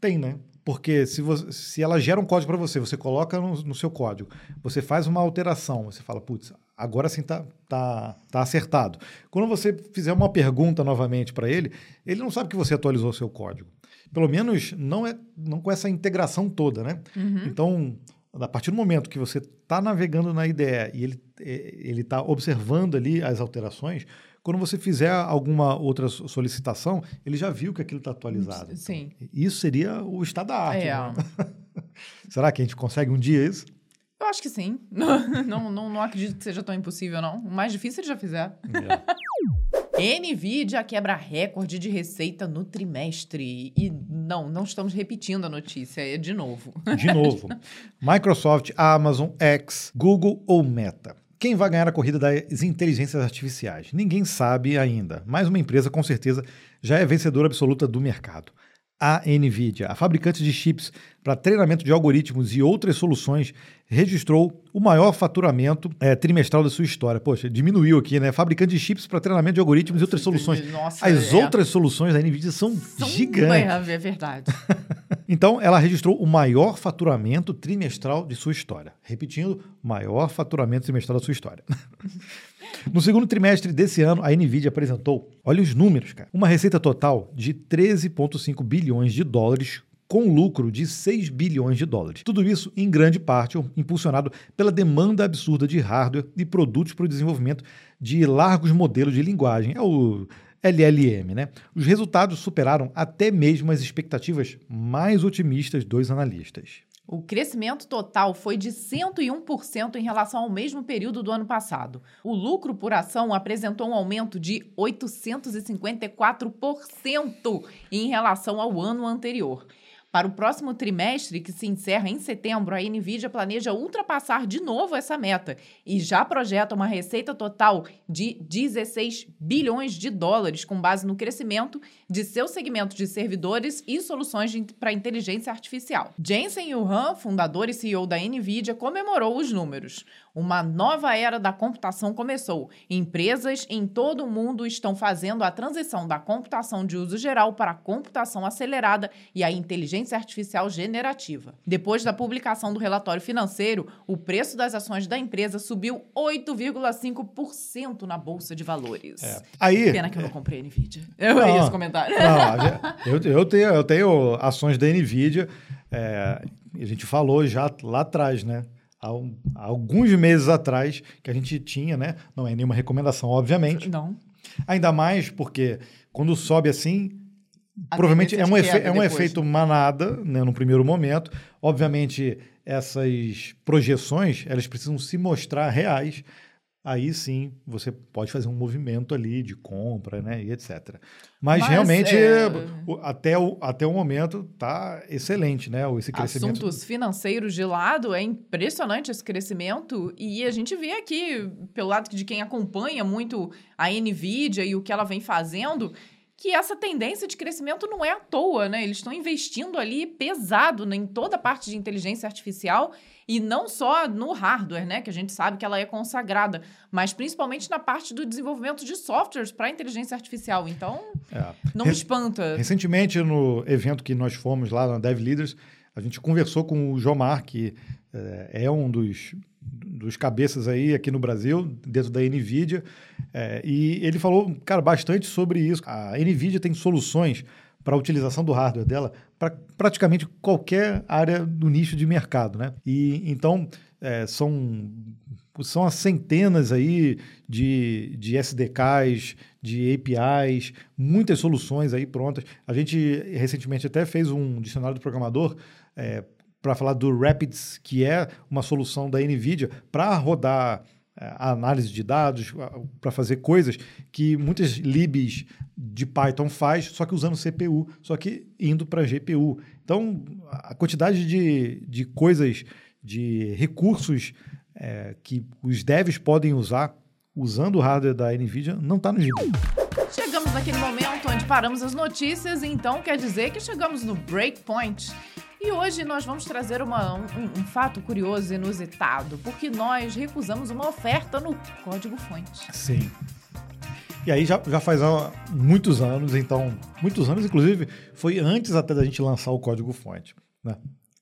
Tem, né? Porque se, você, se ela gera um código para você, você coloca no, no, seu código, você faz uma alteração, você fala, putz, agora sim tá, tá, tá acertado. Quando você fizer uma pergunta novamente para ele, ele não sabe que você atualizou o seu código. Pelo menos não é não com essa integração toda, né? Uhum. Então, a partir do momento que você está navegando na IDE e ele ele está observando ali as alterações, quando você fizer alguma outra solicitação, ele já viu que aquilo está atualizado. Sim. Então, isso seria o estado da arte. É. Né? [laughs] Será que a gente consegue um dia isso? Eu acho que sim. [laughs] não, não, não acredito que seja tão impossível, não. O mais difícil ele já fizer. É. [laughs] Nvidia quebra recorde de receita no trimestre. E não, não estamos repetindo a notícia, é de novo. De novo. Microsoft, Amazon, X, Google ou Meta. Quem vai ganhar a corrida das inteligências artificiais? Ninguém sabe ainda, mas uma empresa com certeza já é vencedora absoluta do mercado. A Nvidia, a fabricante de chips para treinamento de algoritmos e outras soluções, registrou o maior faturamento é, trimestral da sua história. Poxa, diminuiu aqui, né? Fabricante de chips para treinamento de algoritmos e outras soluções. Nossa, As é. outras soluções da Nvidia são, são gigantes. É verdade. [laughs] Então, ela registrou o maior faturamento trimestral de sua história. Repetindo, maior faturamento trimestral da sua história. [laughs] no segundo trimestre desse ano, a Nvidia apresentou, olha os números, cara, uma receita total de 13,5 bilhões de dólares com lucro de 6 bilhões de dólares. Tudo isso, em grande parte, impulsionado pela demanda absurda de hardware e produtos para o desenvolvimento de largos modelos de linguagem. É o LLM, né? Os resultados superaram até mesmo as expectativas mais otimistas dos analistas. O crescimento total foi de 101% em relação ao mesmo período do ano passado. O lucro por ação apresentou um aumento de 854% em relação ao ano anterior. Para o próximo trimestre, que se encerra em setembro, a Nvidia planeja ultrapassar de novo essa meta e já projeta uma receita total de 16 bilhões de dólares, com base no crescimento de seu segmento de servidores e soluções para inteligência artificial. Jensen Yuhan, fundador e CEO da Nvidia, comemorou os números. Uma nova era da computação começou. Empresas em todo o mundo estão fazendo a transição da computação de uso geral para a computação acelerada e a inteligência artificial generativa. Depois da publicação do relatório financeiro, o preço das ações da empresa subiu 8,5% na bolsa de valores. É. Aí, Pena que eu não comprei Nvidia. [laughs] Eu não, esse comentário. Não, eu, eu, tenho, eu tenho ações da Nvidia. É, a gente falou já lá atrás, né? Há, um, há, alguns meses atrás que a gente tinha, né? Não é nenhuma recomendação, obviamente. Não. Ainda mais porque quando sobe assim, a provavelmente é um, efe, é um efeito manada, né, no primeiro momento. Obviamente, essas projeções, elas precisam se mostrar reais aí sim você pode fazer um movimento ali de compra, né, e etc. Mas, Mas realmente é... até, o, até o momento tá excelente, né, esse crescimento. Assuntos financeiros de lado é impressionante esse crescimento e a gente vê aqui pelo lado de quem acompanha muito a Nvidia e o que ela vem fazendo que essa tendência de crescimento não é à toa, né? Eles estão investindo ali pesado né, em toda a parte de inteligência artificial e não só no hardware, né? Que a gente sabe que ela é consagrada, mas principalmente na parte do desenvolvimento de softwares para inteligência artificial. Então, é. não me espanta. Recentemente, no evento que nós fomos lá na Dev Leaders, a gente conversou com o Jomar, que é, é um dos dos cabeças aí aqui no Brasil, dentro da NVIDIA, é, e ele falou, cara, bastante sobre isso. A NVIDIA tem soluções para a utilização do hardware dela para praticamente qualquer área do nicho de mercado, né? E então é, são são as centenas aí de, de SDKs, de APIs, muitas soluções aí prontas. A gente recentemente até fez um dicionário do programador é, para falar do Rapids, que é uma solução da NVIDIA para rodar é, a análise de dados, para fazer coisas que muitas libs de Python faz, só que usando CPU, só que indo para GPU. Então, a quantidade de, de coisas, de recursos é, que os devs podem usar usando o hardware da NVIDIA não está no gibi. Chegamos naquele momento onde paramos as notícias, então quer dizer que chegamos no breakpoint. E hoje nós vamos trazer uma, um, um, fato curioso e inusitado, porque nós recusamos uma oferta no código-fonte. Sim. E aí já, já faz muitos anos, então, muitos anos, inclusive, foi antes até da gente lançar o código-fonte. Né?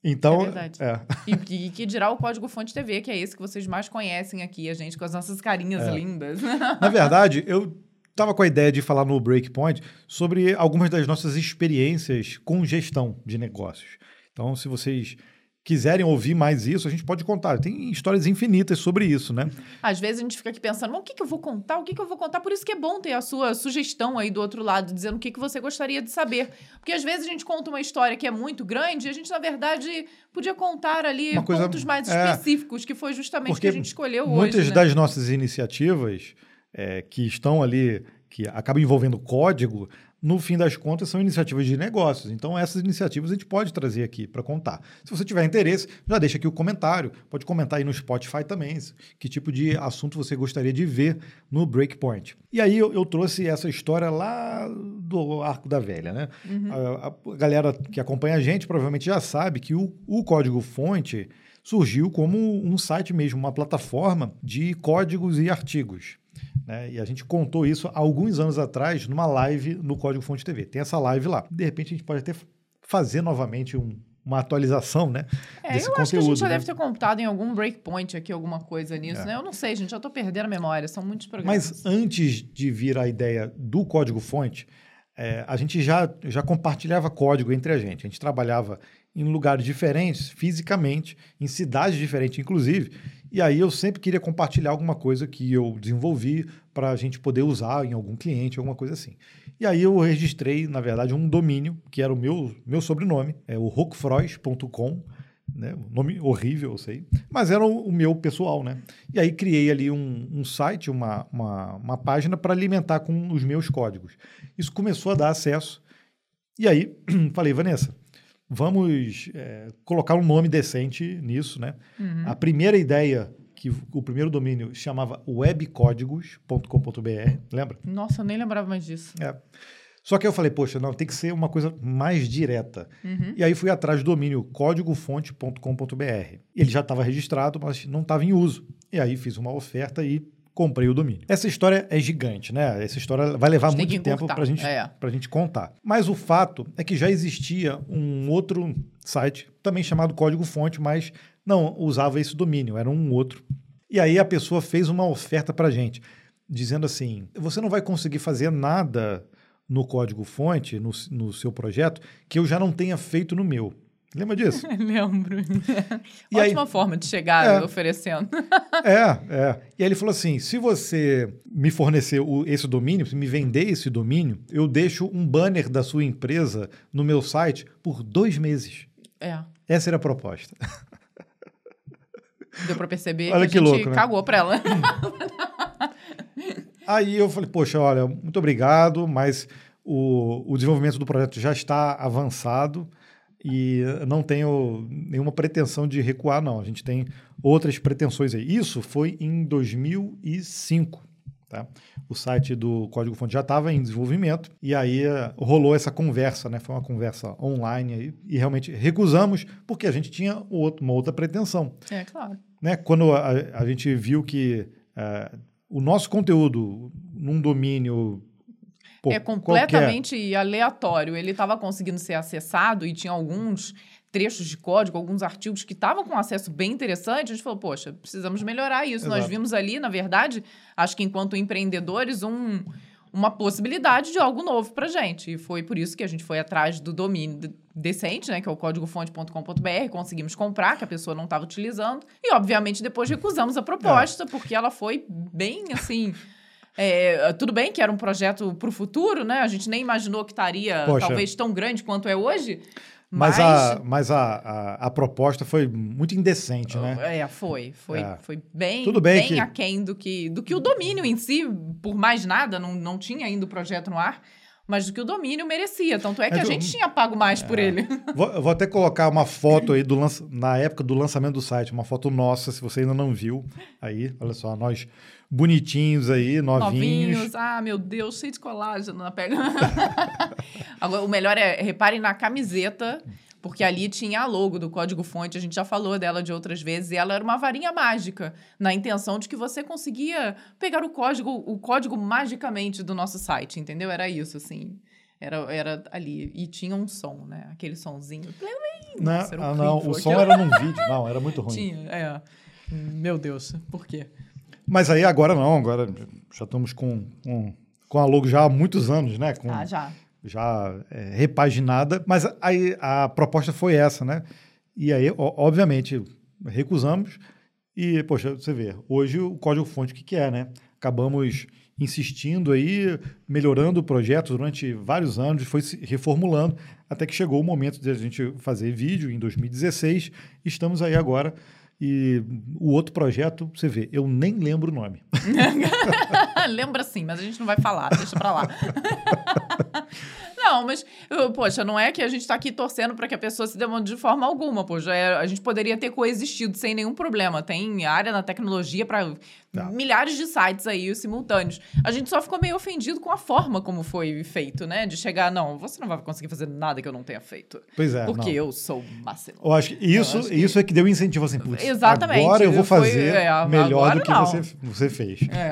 Então, é verdade. É. E, e, que dirá o código fonte TV, que é esse que vocês mais conhecem aqui, a gente com as nossas carinhas é. lindas. [laughs] Na verdade, eu estava com a ideia de falar no Breakpoint sobre algumas das nossas experiências com gestão de negócios. Então, se vocês quiserem ouvir mais isso, a gente pode contar. Tem histórias infinitas sobre isso, né? Às vezes a gente fica aqui pensando, o que, que eu vou contar? O que, que eu vou contar? Por isso que é bom ter a sua sugestão aí do outro lado, dizendo o que, que você gostaria de saber. Porque às vezes a gente conta uma história que é muito grande e a gente, na verdade, podia contar ali uma coisa, pontos mais é, específicos, que foi justamente o que a gente escolheu muitas hoje. Muitas né? das nossas iniciativas é, que estão ali, que acabam envolvendo código, no fim das contas, são iniciativas de negócios. Então, essas iniciativas a gente pode trazer aqui para contar. Se você tiver interesse, já deixa aqui o comentário. Pode comentar aí no Spotify também que tipo de assunto você gostaria de ver no Breakpoint. E aí eu, eu trouxe essa história lá do Arco da Velha, né? Uhum. A, a, galera que acompanha a gente provavelmente já sabe que o, o código-fonte surgiu como um site mesmo, uma plataforma de códigos e artigos. Né? E a gente contou isso há alguns anos atrás numa live no Código Fonte TV. Tem essa live lá. De repente a gente pode até fazer novamente um, uma atualização, né? É, desse eu conteúdo, acho que a gente já né? deve ter contado em algum breakpoint aqui alguma coisa nisso, é. né? Eu não sei, gente, já estou perdendo a memória, são muitos programas. Mas antes de vir a ideia do código-fonte, é, a gente já, já compartilhava código entre a gente. A gente trabalhava em lugares diferentes, fisicamente, em cidades diferentes, inclusive. E aí eu sempre queria compartilhar alguma coisa que eu desenvolvi para a gente poder usar em algum cliente, alguma coisa assim. E aí eu registrei, na verdade, um domínio, que era o meu, meu sobrenome, é o rockfrois.com, né? nome horrível, eu sei, mas era o, o, meu pessoal, né? E aí criei ali um, um site, uma, uma, uma página para alimentar com os meus códigos. Isso começou a dar acesso. E aí [clears throat] falei, Vanessa, vamos é, colocar um nome decente nisso, né? Uhum. A primeira ideia que o primeiro domínio chamava webcódigos.com.br, lembra? Nossa, eu nem lembrava mais disso. É. Só que eu falei, poxa, não, tem que ser uma coisa mais direta. Uhum. E aí fui atrás do domínio códigofonte.com.br. Ele já estava registrado, mas não estava em uso. E aí fiz uma oferta e comprei o domínio. Essa história é gigante, né? Essa história vai levar muito tempo para gente, é. a gente contar. Mas o fato é que já existia um outro site, também chamado Código Fonte, mas não usava esse domínio, era um outro. E aí a pessoa fez uma oferta para gente, dizendo assim: você não vai conseguir fazer nada no código fonte, no, no seu projeto, que eu já não tenha feito no meu. Lembra disso? [laughs] Lembro. E [laughs] Ótima aí, forma de chegar é, oferecendo. é, [laughs] é. E aí ele falou assim: se você me fornecer o, esse domínio, se me vender esse domínio, eu deixo um banner da sua empresa no meu site por dois meses. É. Essa era a proposta. Deu para perceber olha que, que a gente louco, né? cagou para ela. Aí eu falei, poxa, olha, muito obrigado, mas o, o desenvolvimento do projeto já está avançado e não tenho nenhuma pretensão de recuar, não. A gente tem outras pretensões aí. Isso foi em 2005. Tá? O site do Código Fonte já estava em desenvolvimento e aí uh, rolou essa conversa, né? Foi uma conversa online aí e realmente recusamos porque a gente tinha outro, uma outra pretensão. É, claro. Né? Quando a, a gente viu que uh, o nosso conteúdo num domínio Pô, é completamente qualquer. aleatório. Ele estava conseguindo ser acessado e tinha alguns trechos de código, alguns artigos que estavam com acesso bem interessante, a gente falou, poxa, precisamos melhorar isso. Nós Exato. vimos ali, na verdade, acho que enquanto empreendedores, um, uma possibilidade de algo novo pra gente. E foi por isso que a gente foi atrás do domínio de- decente, né, que é o códigofonte.com.br, conseguimos comprar, que a pessoa não estava utilizando, e obviamente depois recusamos a proposta, porque ela foi bem assim. [laughs] é, tudo bem que era um projeto para o futuro, né? A gente nem imaginou que estaria Poxa. talvez tão grande quanto é hoje. Mas, Mas, a, mas a, a, a proposta foi muito indecente, né? É, foi. Foi, É. foi bem, Tudo bem bem que- aquém do que, do que o domínio em si, por mais nada, não, não tinha ainda o projeto no ar, mas do que o domínio merecia. Tanto é que É a que eu- gente tinha pago mais por ele. [laughs] Vou, vou até colocar uma foto aí do lança, na época do lançamento do site, uma foto nossa, se você ainda não viu. Aí, olha só, nós bonitinhos aí, novinhos. Novinhos. Ah, meu Deus, cheio de colágeno na pele. [laughs] Agora, o melhor é, reparem na camiseta, porque ali tinha a logo do código fonte, a gente já falou dela de outras vezes, e ela era uma varinha mágica, na intenção de que você conseguia pegar o código, o código magicamente do nosso site, entendeu? Era isso, assim. Era, era ali. E tinha um som, né? Aquele sonzinho. Nossa, era ah, não, o som era num vídeo. Não, era muito ruim. Tinha, é. Meu Deus, por quê? Mas aí agora não, agora já estamos com, com, com a logo já há muitos anos, né? Com, Ah, já. Já é, repaginada, mas aí a proposta foi essa, né? E aí, obviamente, recusamos e, poxa, você vê, hoje o código-fonte, o que, que é, né? Acabamos insistindo aí, melhorando o projeto durante vários anos, foi se reformulando, até que chegou o momento de a gente fazer vídeo em 2016, estamos aí agora. E o outro projeto, você vê, eu nem lembro o nome. [laughs] Lembra sim, mas a gente não vai falar, deixa pra lá. [laughs] não, mas, eu, poxa, não é que a gente tá aqui torcendo para que a pessoa se demande de forma alguma, poxa. é- a gente poderia ter coexistido sem nenhum problema. Tem área na tecnologia para Tá. milhares de sites aí simultâneos. A gente só ficou meio ofendido com a forma como foi feito, né? De chegar, não, você não vai conseguir fazer nada que eu não tenha feito. Pois é. porque não. eu sou máximo. Eu acho que isso, acho que- isso é que deu incentivo assim, putz, Exatamente. agora eu vou Foi- fazer é, melhor do que não. você, você fez. É,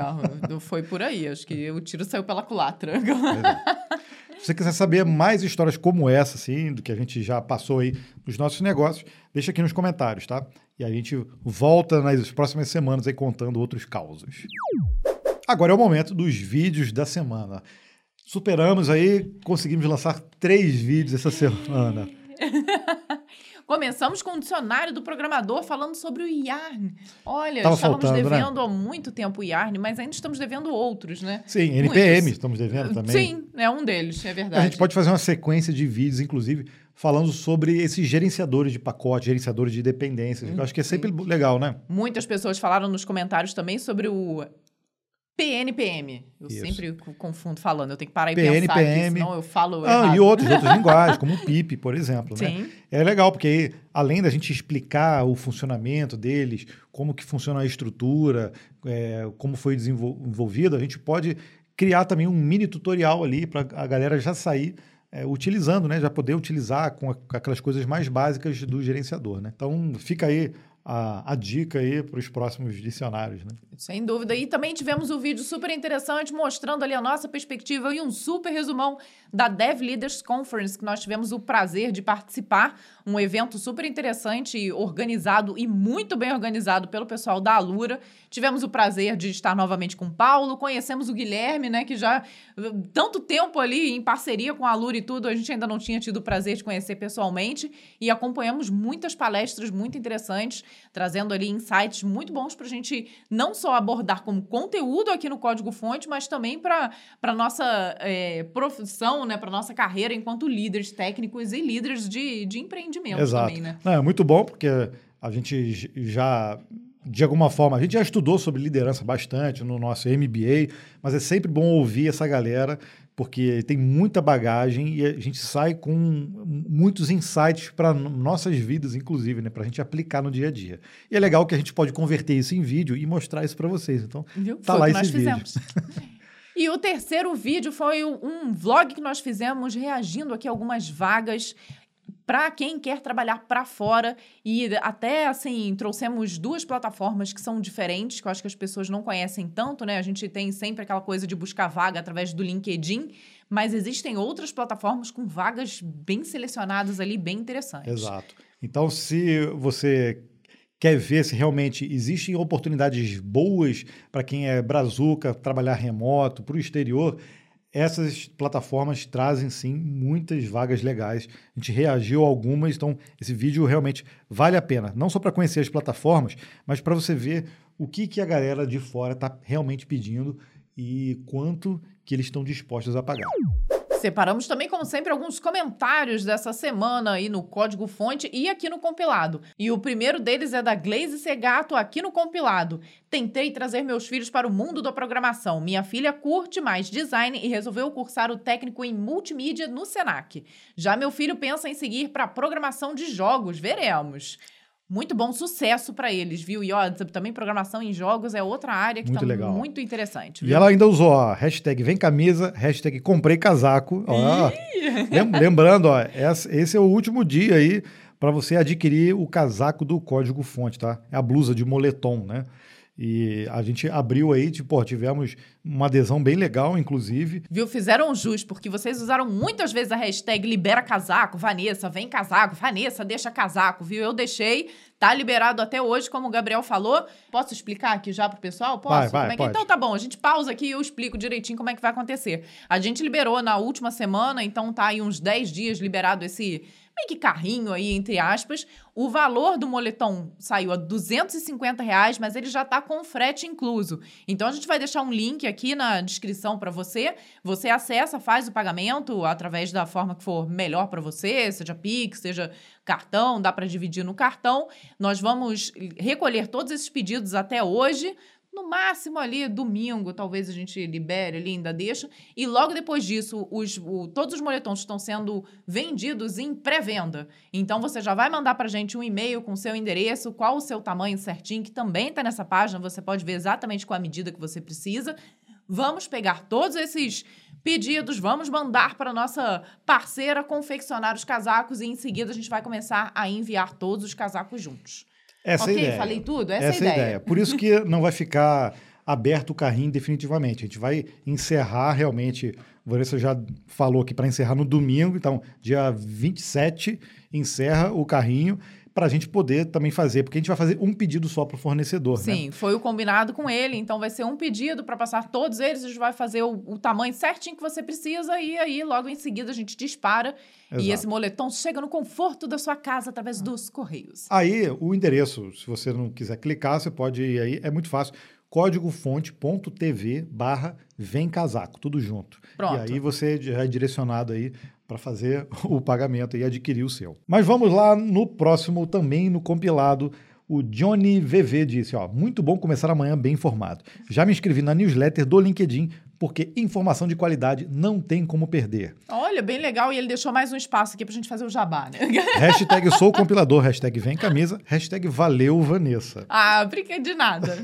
foi por aí. Acho que o tiro saiu pela culatra. [laughs] Se você quiser saber mais histórias como essa, assim, do que a gente já passou aí nos nossos negócios, deixa aqui nos comentários, tá? E a gente volta nas próximas semanas aí contando outros causos. Agora é o momento dos vídeos da semana. Superamos aí, conseguimos lançar três vídeos essa semana. [laughs] Começamos com o dicionário do programador falando sobre o Yarn. Olha, Tava estávamos faltando, né? devendo há muito tempo o Yarn, mas ainda estamos devendo outros, né? Sim, NPM Muitos. estamos devendo também. Sim, é um deles, é verdade. A gente pode fazer uma sequência de vídeos, inclusive, falando sobre esses gerenciadores de pacote, gerenciadores de dependências. Eu acho que é sempre legal, né? Muitas pessoas falaram nos comentários também sobre o PNPM. Eu Isso. sempre co- confundo falando, eu tenho que parar e PNPM. pensar aqui, senão eu falo Ah, errado. e outros, outras [laughs] linguagens, como o PIP, por exemplo. Né? Sim. É legal, porque aí, além da gente explicar o funcionamento deles, como que funciona a estrutura, é, como foi desenvolvido, a gente pode criar também um mini tutorial ali para a galera já sair é, utilizando, né? Já poder utilizar com, a- com aquelas coisas mais básicas do gerenciador, né? Então, fica aí a, a dica aí para os próximos dicionários, né? Sem dúvida. E também tivemos um vídeo super interessante mostrando ali a nossa perspectiva e um super resumão da Dev Leaders Conference, que nós tivemos o prazer de participar. Um evento super interessante, organizado e muito bem organizado pelo pessoal da Alura. Tivemos o prazer de estar novamente com o Paulo, conhecemos o Guilherme, né, que já tanto tempo ali em parceria com a Alura e tudo, a gente ainda não tinha tido o prazer de conhecer pessoalmente e acompanhamos muitas palestras muito interessantes, trazendo ali insights muito bons para a gente não só abordar como conteúdo aqui no Código Fonte, mas também para a nossa é, profissão, né, para nossa carreira enquanto líderes técnicos e líderes de, de empreendimento Exato. também, né? Não, é muito bom porque a gente já, de alguma forma, a gente já estudou sobre liderança bastante no nosso MBA, mas é sempre bom ouvir essa galera porque tem muita bagagem e a gente sai com muitos insights para nossas vidas, inclusive, né, para a gente aplicar no dia a dia. E é legal que a gente pode converter isso em vídeo e mostrar isso para vocês. Então, Viu? Tá Foi lá que nós esse vídeo. fizemos. [laughs] E o terceiro vídeo foi um- um vlog que nós fizemos reagindo aqui a algumas vagas para quem quer trabalhar para fora. E até assim trouxemos duas plataformas que são diferentes que eu acho que as pessoas não conhecem tanto né? A gente tem sempre aquela coisa de buscar vaga através do LinkedIn mas existem outras plataformas com vagas bem selecionadas ali bem interessantes. Exato. Então se você quer ver se realmente existem oportunidades boas para quem é brazuca trabalhar remoto para o exterior essas plataformas trazem sim muitas vagas legais. A gente reagiu a algumas, então esse vídeo realmente vale a pena, não só para conhecer as plataformas, mas para você ver o que, que a galera de fora está realmente pedindo e quanto que eles estão dispostos a pagar. Separamos também, como sempre, alguns comentários dessa semana aí no código fonte e aqui no compilado. E o primeiro deles é da Glaze Segato aqui no compilado. Tentei trazer meus filhos para o mundo da programação. Minha filha curte mais design e resolveu cursar o técnico em multimídia no Senac. Já meu filho pensa em seguir para programação de jogos. Veremos. Muito bom sucesso para eles, viu? E ó, também programação em jogos é outra área que muito tá legal. muito interessante. Viu? E ela ainda usou, ó, hashtag vem camisa, hashtag comprei casaco. Ó, lembrando, ó, esse é o último dia aí para você adquirir o casaco do código fonte, tá? É a blusa de moletom, né? E a gente abriu aí, tipo, tivemos uma adesão bem legal, inclusive. Viu? Fizeram jus, porque vocês usaram muitas vezes a hashtag libera casaco, Vanessa, vem casaco, Vanessa, deixa casaco, viu? Eu deixei, tá liberado até hoje, como o Gabriel falou. Posso explicar aqui já pro pessoal? Posso? Vai, vai, como é que... Então tá bom, a gente pausa aqui e eu explico direitinho como é que vai acontecer. A gente liberou na última semana, então tá aí uns 10 dias liberado esse meio que carrinho aí, entre aspas. O valor do moletom saiu a 250 reais, mas ele já está com frete incluso. Então a gente vai deixar um link aqui na descrição para você. Você acessa, faz o pagamento através da forma que for melhor para você, seja Pix, seja cartão, dá para dividir no cartão. Nós vamos recolher todos esses pedidos até hoje no máximo ali domingo, talvez a gente libere ali, ainda deixa. E logo depois disso, os, o, todos os moletons estão sendo vendidos em pré-venda. Então você já vai mandar para a gente um e-mail com o seu endereço, qual o seu tamanho certinho, que também está nessa página. Você pode ver exatamente qual a medida que você precisa. Vamos pegar todos esses pedidos, vamos mandar para nossa parceira confeccionar os casacos e em seguida a gente vai começar a enviar todos os casacos juntos. Essa ok, é a ideia. falei tudo? Essa, Essa é a ideia. ideia. Por isso que [laughs] não vai ficar aberto o carrinho definitivamente. A gente vai encerrar realmente. Vanessa já falou que para encerrar no domingo, então dia 27 encerra o carrinho para a gente poder também fazer, porque a gente vai fazer um pedido só para o fornecedor. Né? Sim, né? foi o combinado com ele, então vai ser um pedido para passar todos eles, a gente vai fazer o, o, tamanho certinho que você precisa e aí logo em seguida a gente dispara Exato. e esse moletom chega no conforto da sua casa através dos correios. Aí o endereço, se você não quiser clicar, você pode ir aí, é muito fácil códigofonte.tv barra vem casaco, tudo junto. Pronto. E aí você já é direcionado aí para fazer [laughs] o pagamento e adquirir o seu. Mas vamos lá no próximo também no compilado. O Johnny VV disse, ó, muito bom começar amanhã bem informado. Já me inscrevi na newsletter do LinkedIn porque informação de qualidade não tem como perder. Olha, bem legal. E ele deixou mais um espaço aqui pra gente fazer o jabá, né? [laughs] Hashtag sou compilador, hashtag vem camisa, hashtag valeu Vanessa. Ah, brinquei de nada.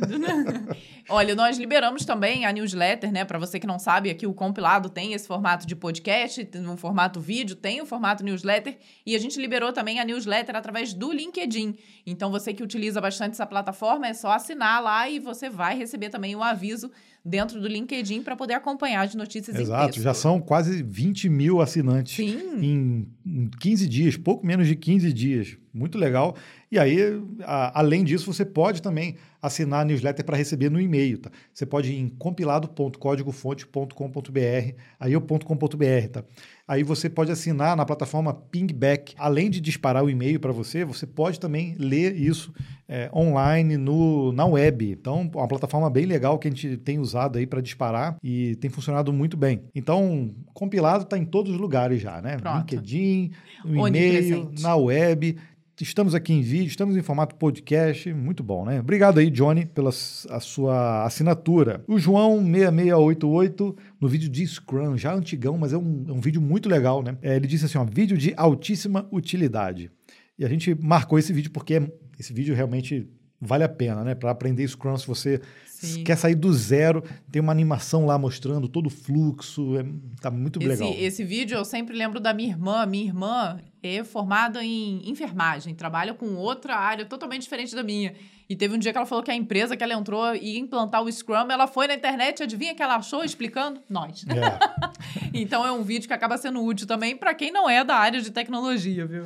[laughs] Olha, nós liberamos também a newsletter, né? Para você que não sabe, aqui o compilado tem esse formato de podcast, no formato vídeo, tem o formato newsletter. E a gente liberou também a newsletter através do LinkedIn. Então, você que utiliza bastante essa plataforma, é só assinar lá e você vai receber também o um aviso dentro do LinkedIn para poder acompanhar as notícias Exato, já são quase 20 mil assinantes Sim. em 15 dias, pouco menos de 15 dias. Muito legal. E aí, a, além disso, você pode também assinar a newsletter para receber no e-mail. Tá? Você pode ir em compilado.códigofonte.com.br, aí é o .com.br, tá? Aí você pode assinar na plataforma Pingback. Além de disparar o e-mail para você, você pode também ler isso é, online no, na web. Então, uma plataforma bem legal que a gente tem usado aí para disparar e tem funcionado muito bem. Então, compilado está em todos os lugares já, né? Pronto. LinkedIn, no e-mail, na web. Estamos aqui em vídeo, estamos em formato podcast, muito bom, né? Obrigado aí, Johnny, pela a sua assinatura. O João 6688, no vídeo de Scrum, já antigão, mas é um, é um vídeo muito legal, né? É, ele disse assim, ó, vídeo de altíssima utilidade. E a gente marcou esse vídeo porque esse vídeo realmente vale a pena, né? Para aprender Scrum, se você Sim. quer sair do zero, tem uma animação lá mostrando todo o fluxo, é, tá muito Esse, legal. esse vídeo eu sempre lembro da minha irmã. Minha irmã é formada em enfermagem, trabalha com outra área totalmente diferente da minha. E teve um dia que ela falou que a empresa que ela entrou ia implantar o Scrum, ela foi na internet, adivinha que ela achou explicando? Nós. É. [laughs] Então é um vídeo que acaba sendo útil também para quem não é da área de tecnologia, viu?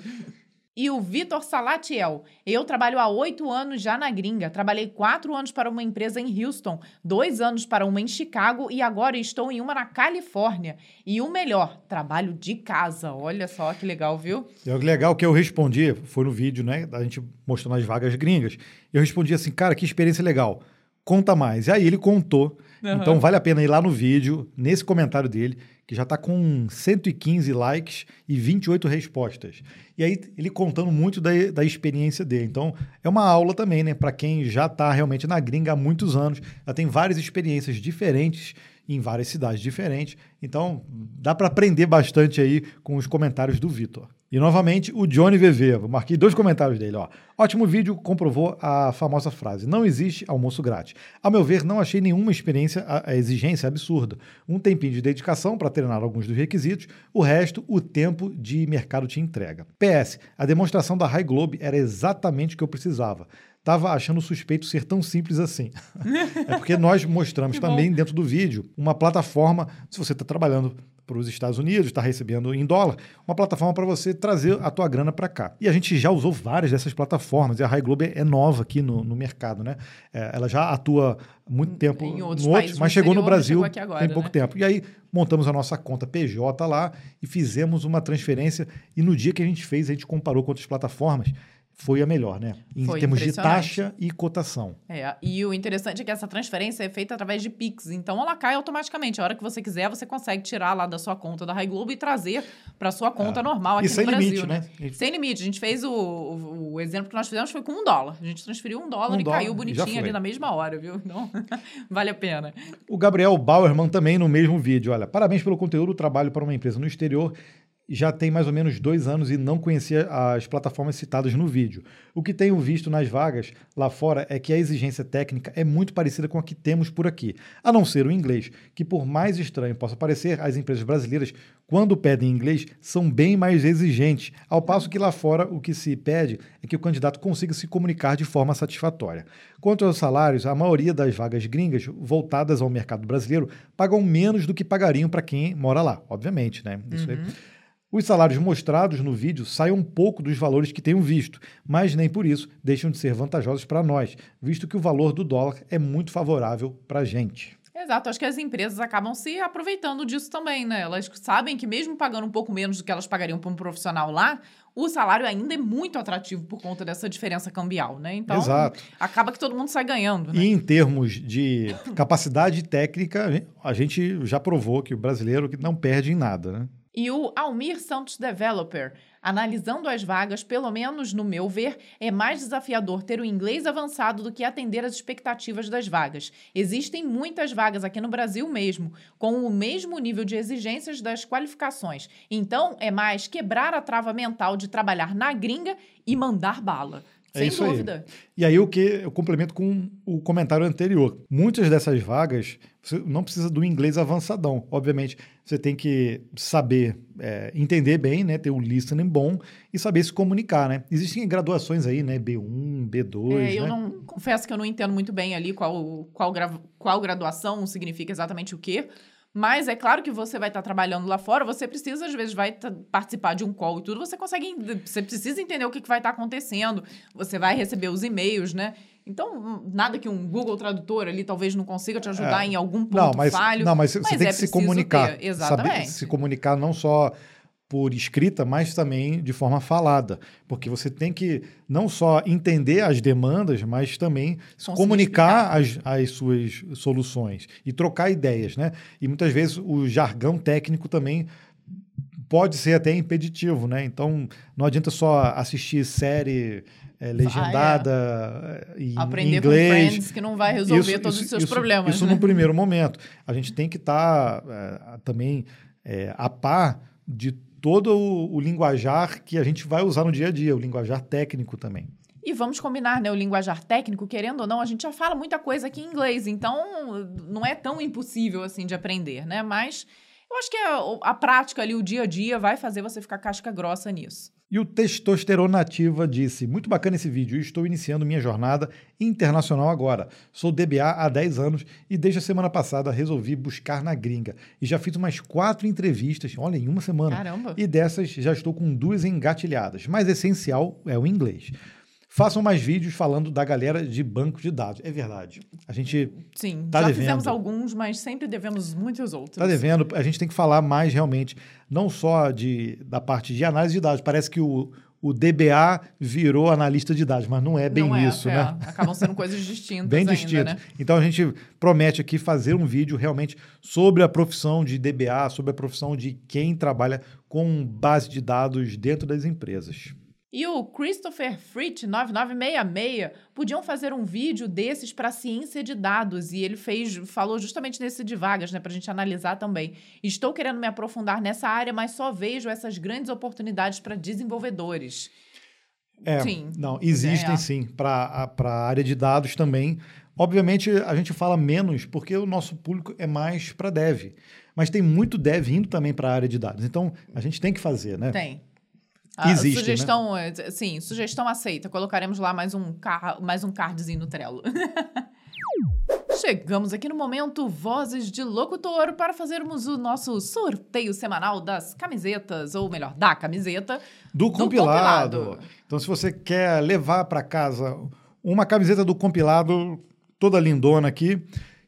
E o Vitor Salatiel. Eu trabalho há oito anos já na gringa. Trabalhei quatro anos para uma empresa em Houston, dois anos para uma em Chicago e agora estou em uma na Califórnia. E o melhor, trabalho de casa. Olha só que legal, viu? O legal que eu respondi, foi no vídeo, né? Da gente mostrando as vagas gringas. Eu respondi assim, cara, que experiência legal. Conta mais. E aí ele contou. Aham. Então vale a pena ir lá no vídeo, nesse comentário dele, que já está com 115 likes e 28 respostas. E aí ele contando muito da, da experiência dele. Então é uma aula também, né? Para quem já está realmente na gringa há muitos anos, já tem várias experiências diferentes em várias cidades diferentes. Então, dá para aprender bastante aí com os comentários do Vitor. E novamente, o Johnny VV. Eu marquei dois comentários dele. Ó. Ótimo vídeo, comprovou a famosa frase: Não existe almoço grátis. Ao meu ver, não achei nenhuma experiência, a, a exigência absurda. Um tempinho de dedicação para treinar alguns dos requisitos, o resto, o tempo de mercado te entrega. PS, a demonstração da High Globe era exatamente o que eu precisava. Tava achando suspeito ser tão simples assim. [laughs] é porque nós mostramos também dentro do vídeo uma plataforma, se você está trabalhando para os Estados Unidos, está recebendo em dólar, uma plataforma para você trazer a tua grana para cá. E a gente já usou várias dessas plataformas, e a High Globe é nova aqui no, no mercado, né? É, ela já atua muito tempo Em no outros outro, países mas no chegou no Brasil chegou tem pouco né? tempo. E aí montamos a nossa conta PJ lá e fizemos uma transferência. E no dia que a gente fez, a gente comparou com outras plataformas, foi a melhor, né? Em Foi termos de taxa e cotação. É, e o interessante é que essa transferência é feita através de Pix, então ela cai automaticamente. A hora que você quiser, você consegue tirar lá da sua conta da High Globo e trazer para sua conta normal aqui É. e sem no Brasil, limite, né? né? Sem limite. A gente fez o, o, o exemplo que nós fizemos foi com um dólar. A gente transferiu um dólar Um e dólar, caiu bonitinho ali na mesma hora, viu? Então, [laughs] vale a pena. O Gabriel Bauerman também no mesmo vídeo. Olha, parabéns pelo conteúdo, trabalho para uma empresa no exterior. Já tem mais ou menos dois anos e não conhecia as plataformas citadas no vídeo. O que tenho visto nas vagas lá fora é que a exigência técnica é muito parecida com a que temos por aqui, a não ser o inglês, que por mais estranho possa parecer, as empresas brasileiras, quando pedem inglês, são bem mais exigentes, ao passo que lá fora o que se pede é que o candidato consiga se comunicar de forma satisfatória. Quanto aos salários, a maioria das vagas gringas voltadas ao mercado brasileiro pagam menos do que pagariam para quem mora lá, obviamente, né? Isso aí. Os salários mostrados no vídeo saem um pouco dos valores que tenham visto, mas nem por isso deixam de ser vantajosos para nós, visto que o valor do dólar é muito favorável para a gente. Exato, acho que as empresas acabam se aproveitando disso também, né? Elas sabem que mesmo pagando um pouco menos do que elas pagariam para um profissional lá, o salário ainda é muito atrativo por conta dessa diferença cambial, né? Então, Exato. acaba que todo mundo sai ganhando, né? E em termos de capacidade técnica, a gente já provou que o brasileiro não perde em nada, né? E o Almir Santos Developer, analisando as vagas, pelo menos no meu ver, é mais desafiador ter o inglês avançado do que atender às expectativas das vagas. Existem muitas vagas aqui no Brasil mesmo, com o mesmo nível de exigências das qualificações. Então, é mais quebrar a trava mental de trabalhar na gringa e mandar bala. É Sem isso aí. dúvida. E aí o que eu complemento com o comentário anterior. Muitas dessas vagas você não precisa do inglês avançadão. Obviamente, você tem que saber é, entender bem, né? Ter o listening bom e saber se comunicar, né? Existem graduações aí, né? B1, B2, É, eu né? não confesso que eu não entendo muito bem ali qual, qual, qual graduação significa exatamente o quê. Mas é claro que você vai estar trabalhando lá fora, você precisa, às vezes, vai tá- participar de um call e tudo, você consegue. Você precisa entender o que, que vai estar acontecendo, você vai receber os e-mails, né? Então, hum, nada que um Google Tradutor ali talvez não consiga te ajudar É. em algum ponto Não, mas, falho. não, mas você mas tem é que se comunicar. ter, Saber exatamente. se comunicar não só por escrita, mas também de forma falada. Porque você tem que não só entender as demandas, mas também Conseguir comunicar as, as suas soluções e trocar ideias, né? E muitas vezes o jargão técnico também pode ser até impeditivo, né? Então não adianta só assistir série eh, legendada eh, em Aprender inglês. com friends que não vai resolver Isso- todos isso- os seus isso- problemas. Isso né? no primeiro momento. A gente tem que estar também é, a par de todo o, o linguajar que a gente vai usar no dia a dia, o linguajar técnico também. E vamos combinar, né? O linguajar técnico, querendo ou não, a gente já fala muita coisa aqui em inglês, então não é tão impossível assim de aprender, né? Mas eu acho que a, a prática ali, o dia a dia, vai fazer você ficar casca grossa nisso. E o Testosterona Nativa disse: Muito bacana esse vídeo, estou iniciando minha jornada internacional agora. Sou DBA há 10 anos e desde a semana passada resolvi buscar na gringa. E já fiz umas quatro entrevistas, olha, em uma semana. Caramba! E dessas já estou com duas engatilhadas. Mas essencial é o inglês. Façam mais vídeos falando da galera de banco de dados. É verdade. A gente Sim, tá já devendo. fizemos alguns, mas sempre devemos muitos outros. Está devendo. A gente tem que falar mais realmente, não só de, da parte de análise de dados. Parece que o, o DBA virou analista de dados, mas não é bem Não é, isso, é. né? Acabam sendo coisas distintas Bem distinto. né? Então a gente promete aqui fazer um vídeo realmente sobre a profissão de DBA, sobre a profissão de quem trabalha com base de dados dentro das empresas. E o Christopher Fritz 9966 podiam fazer um vídeo desses para ciência de dados e ele fez, falou justamente nesse de vagas, né, para a gente analisar também. Estou querendo me aprofundar nessa área, mas só vejo essas grandes oportunidades para desenvolvedores. É, Sim. Não, existem É. sim para a área de dados também. Obviamente, a gente fala menos porque o nosso público é mais para dev. Mas tem muito dev indo também para a área de dados. Então, a gente tem que fazer, né? Tem. A Existem, né? sugestão, é, sim, sugestão aceita. Colocaremos lá mais um, car mais um cardzinho no Trello. [laughs] Chegamos aqui no momento Vozes de Locutor para fazermos o nosso sorteio semanal das camisetas, ou melhor, da camiseta. Do Do compilado. compilado. Então, se você quer levar para casa uma camiseta do compilado toda lindona aqui,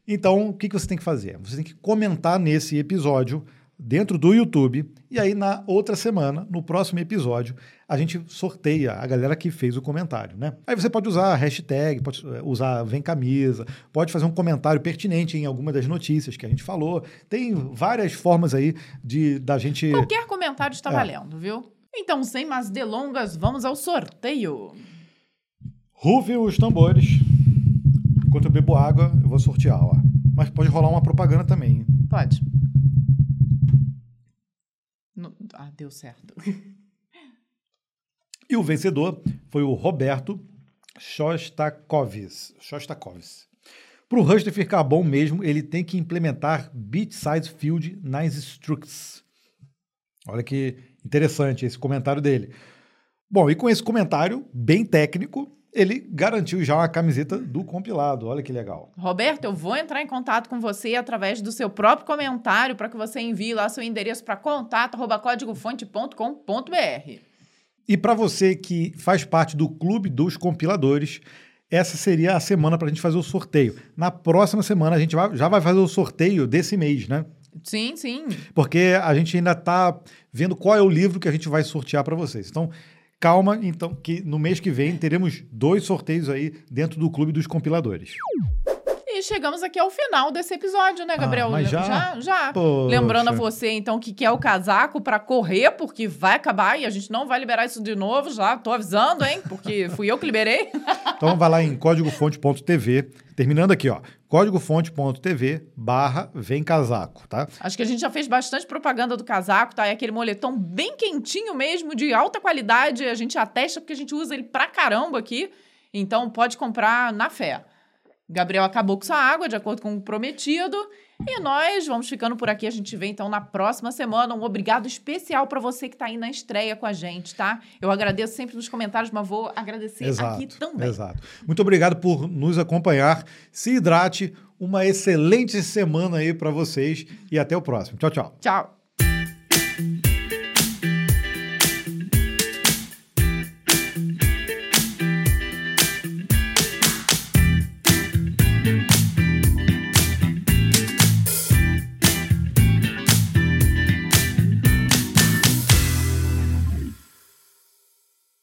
então o que, que você tem que fazer? Você tem que comentar nesse episódio dentro do YouTube e aí na outra semana, no próximo episódio, a gente sorteia a galera que fez o comentário, né? Aí você pode usar a hashtag, pode eh, usar vem camisa, pode fazer um comentário pertinente em alguma das notícias que a gente falou. Tem várias formas aí de da gente Qualquer comentário está É. valendo, viu? Então, sem mais delongas, vamos ao sorteio. Rufe os tambores. Enquanto eu bebo água, eu vou sortear, ó. Mas pode rolar uma propaganda também. Pode. Ah, deu certo. [laughs] E o vencedor foi o Roberto Shostakovich. Shostakovich. Para o Rust ficar bom mesmo, ele tem que implementar bit size field nas structs. Olha que interessante esse comentário dele. Bom, e com esse comentário bem técnico, ele garantiu já uma camiseta do compilado. Olha que legal. Roberto, eu vou entrar em contato com você através do seu próprio comentário para que você envie lá seu endereço para contato@códigofonte.com.br. E para você que faz parte do clube dos compiladores, essa seria a semana para a gente fazer o sorteio. Na próxima semana a gente vai- já vai fazer o sorteio desse mês, né? Sim, sim. Porque a gente ainda está vendo qual é o livro que a gente vai sortear para vocês. Então, calma, então, que no mês que vem teremos dois sorteios aí dentro do clube dos compiladores. E chegamos aqui ao final desse episódio, né, Gabriel? Ah, já? já. já. Lembrando a você, então, que quer o casaco para correr, porque vai acabar e a gente não vai liberar isso de novo, já tô avisando, hein? Porque [laughs] fui eu que liberei. Então vai lá em códigofonte.tv, terminando aqui, ó, códigofonte.tv barra vem casaco, tá? Acho que a gente já fez bastante propaganda do casaco, tá? É aquele moletom bem quentinho mesmo, de alta qualidade. A gente atesta porque a gente usa ele pra caramba aqui. Então pode comprar na fé. Gabriel acabou com sua água, de acordo com o prometido. E nós vamos ficando por aqui. A gente vê então na próxima semana. Um obrigado especial pra você que tá aí na estreia com a gente, tá? Eu agradeço sempre nos comentários, mas vou agradecer aqui também. Exato. Muito obrigado por nos acompanhar. Se hidrate, uma excelente semana aí para vocês e até o próximo. Tchau, tchau. Tchau.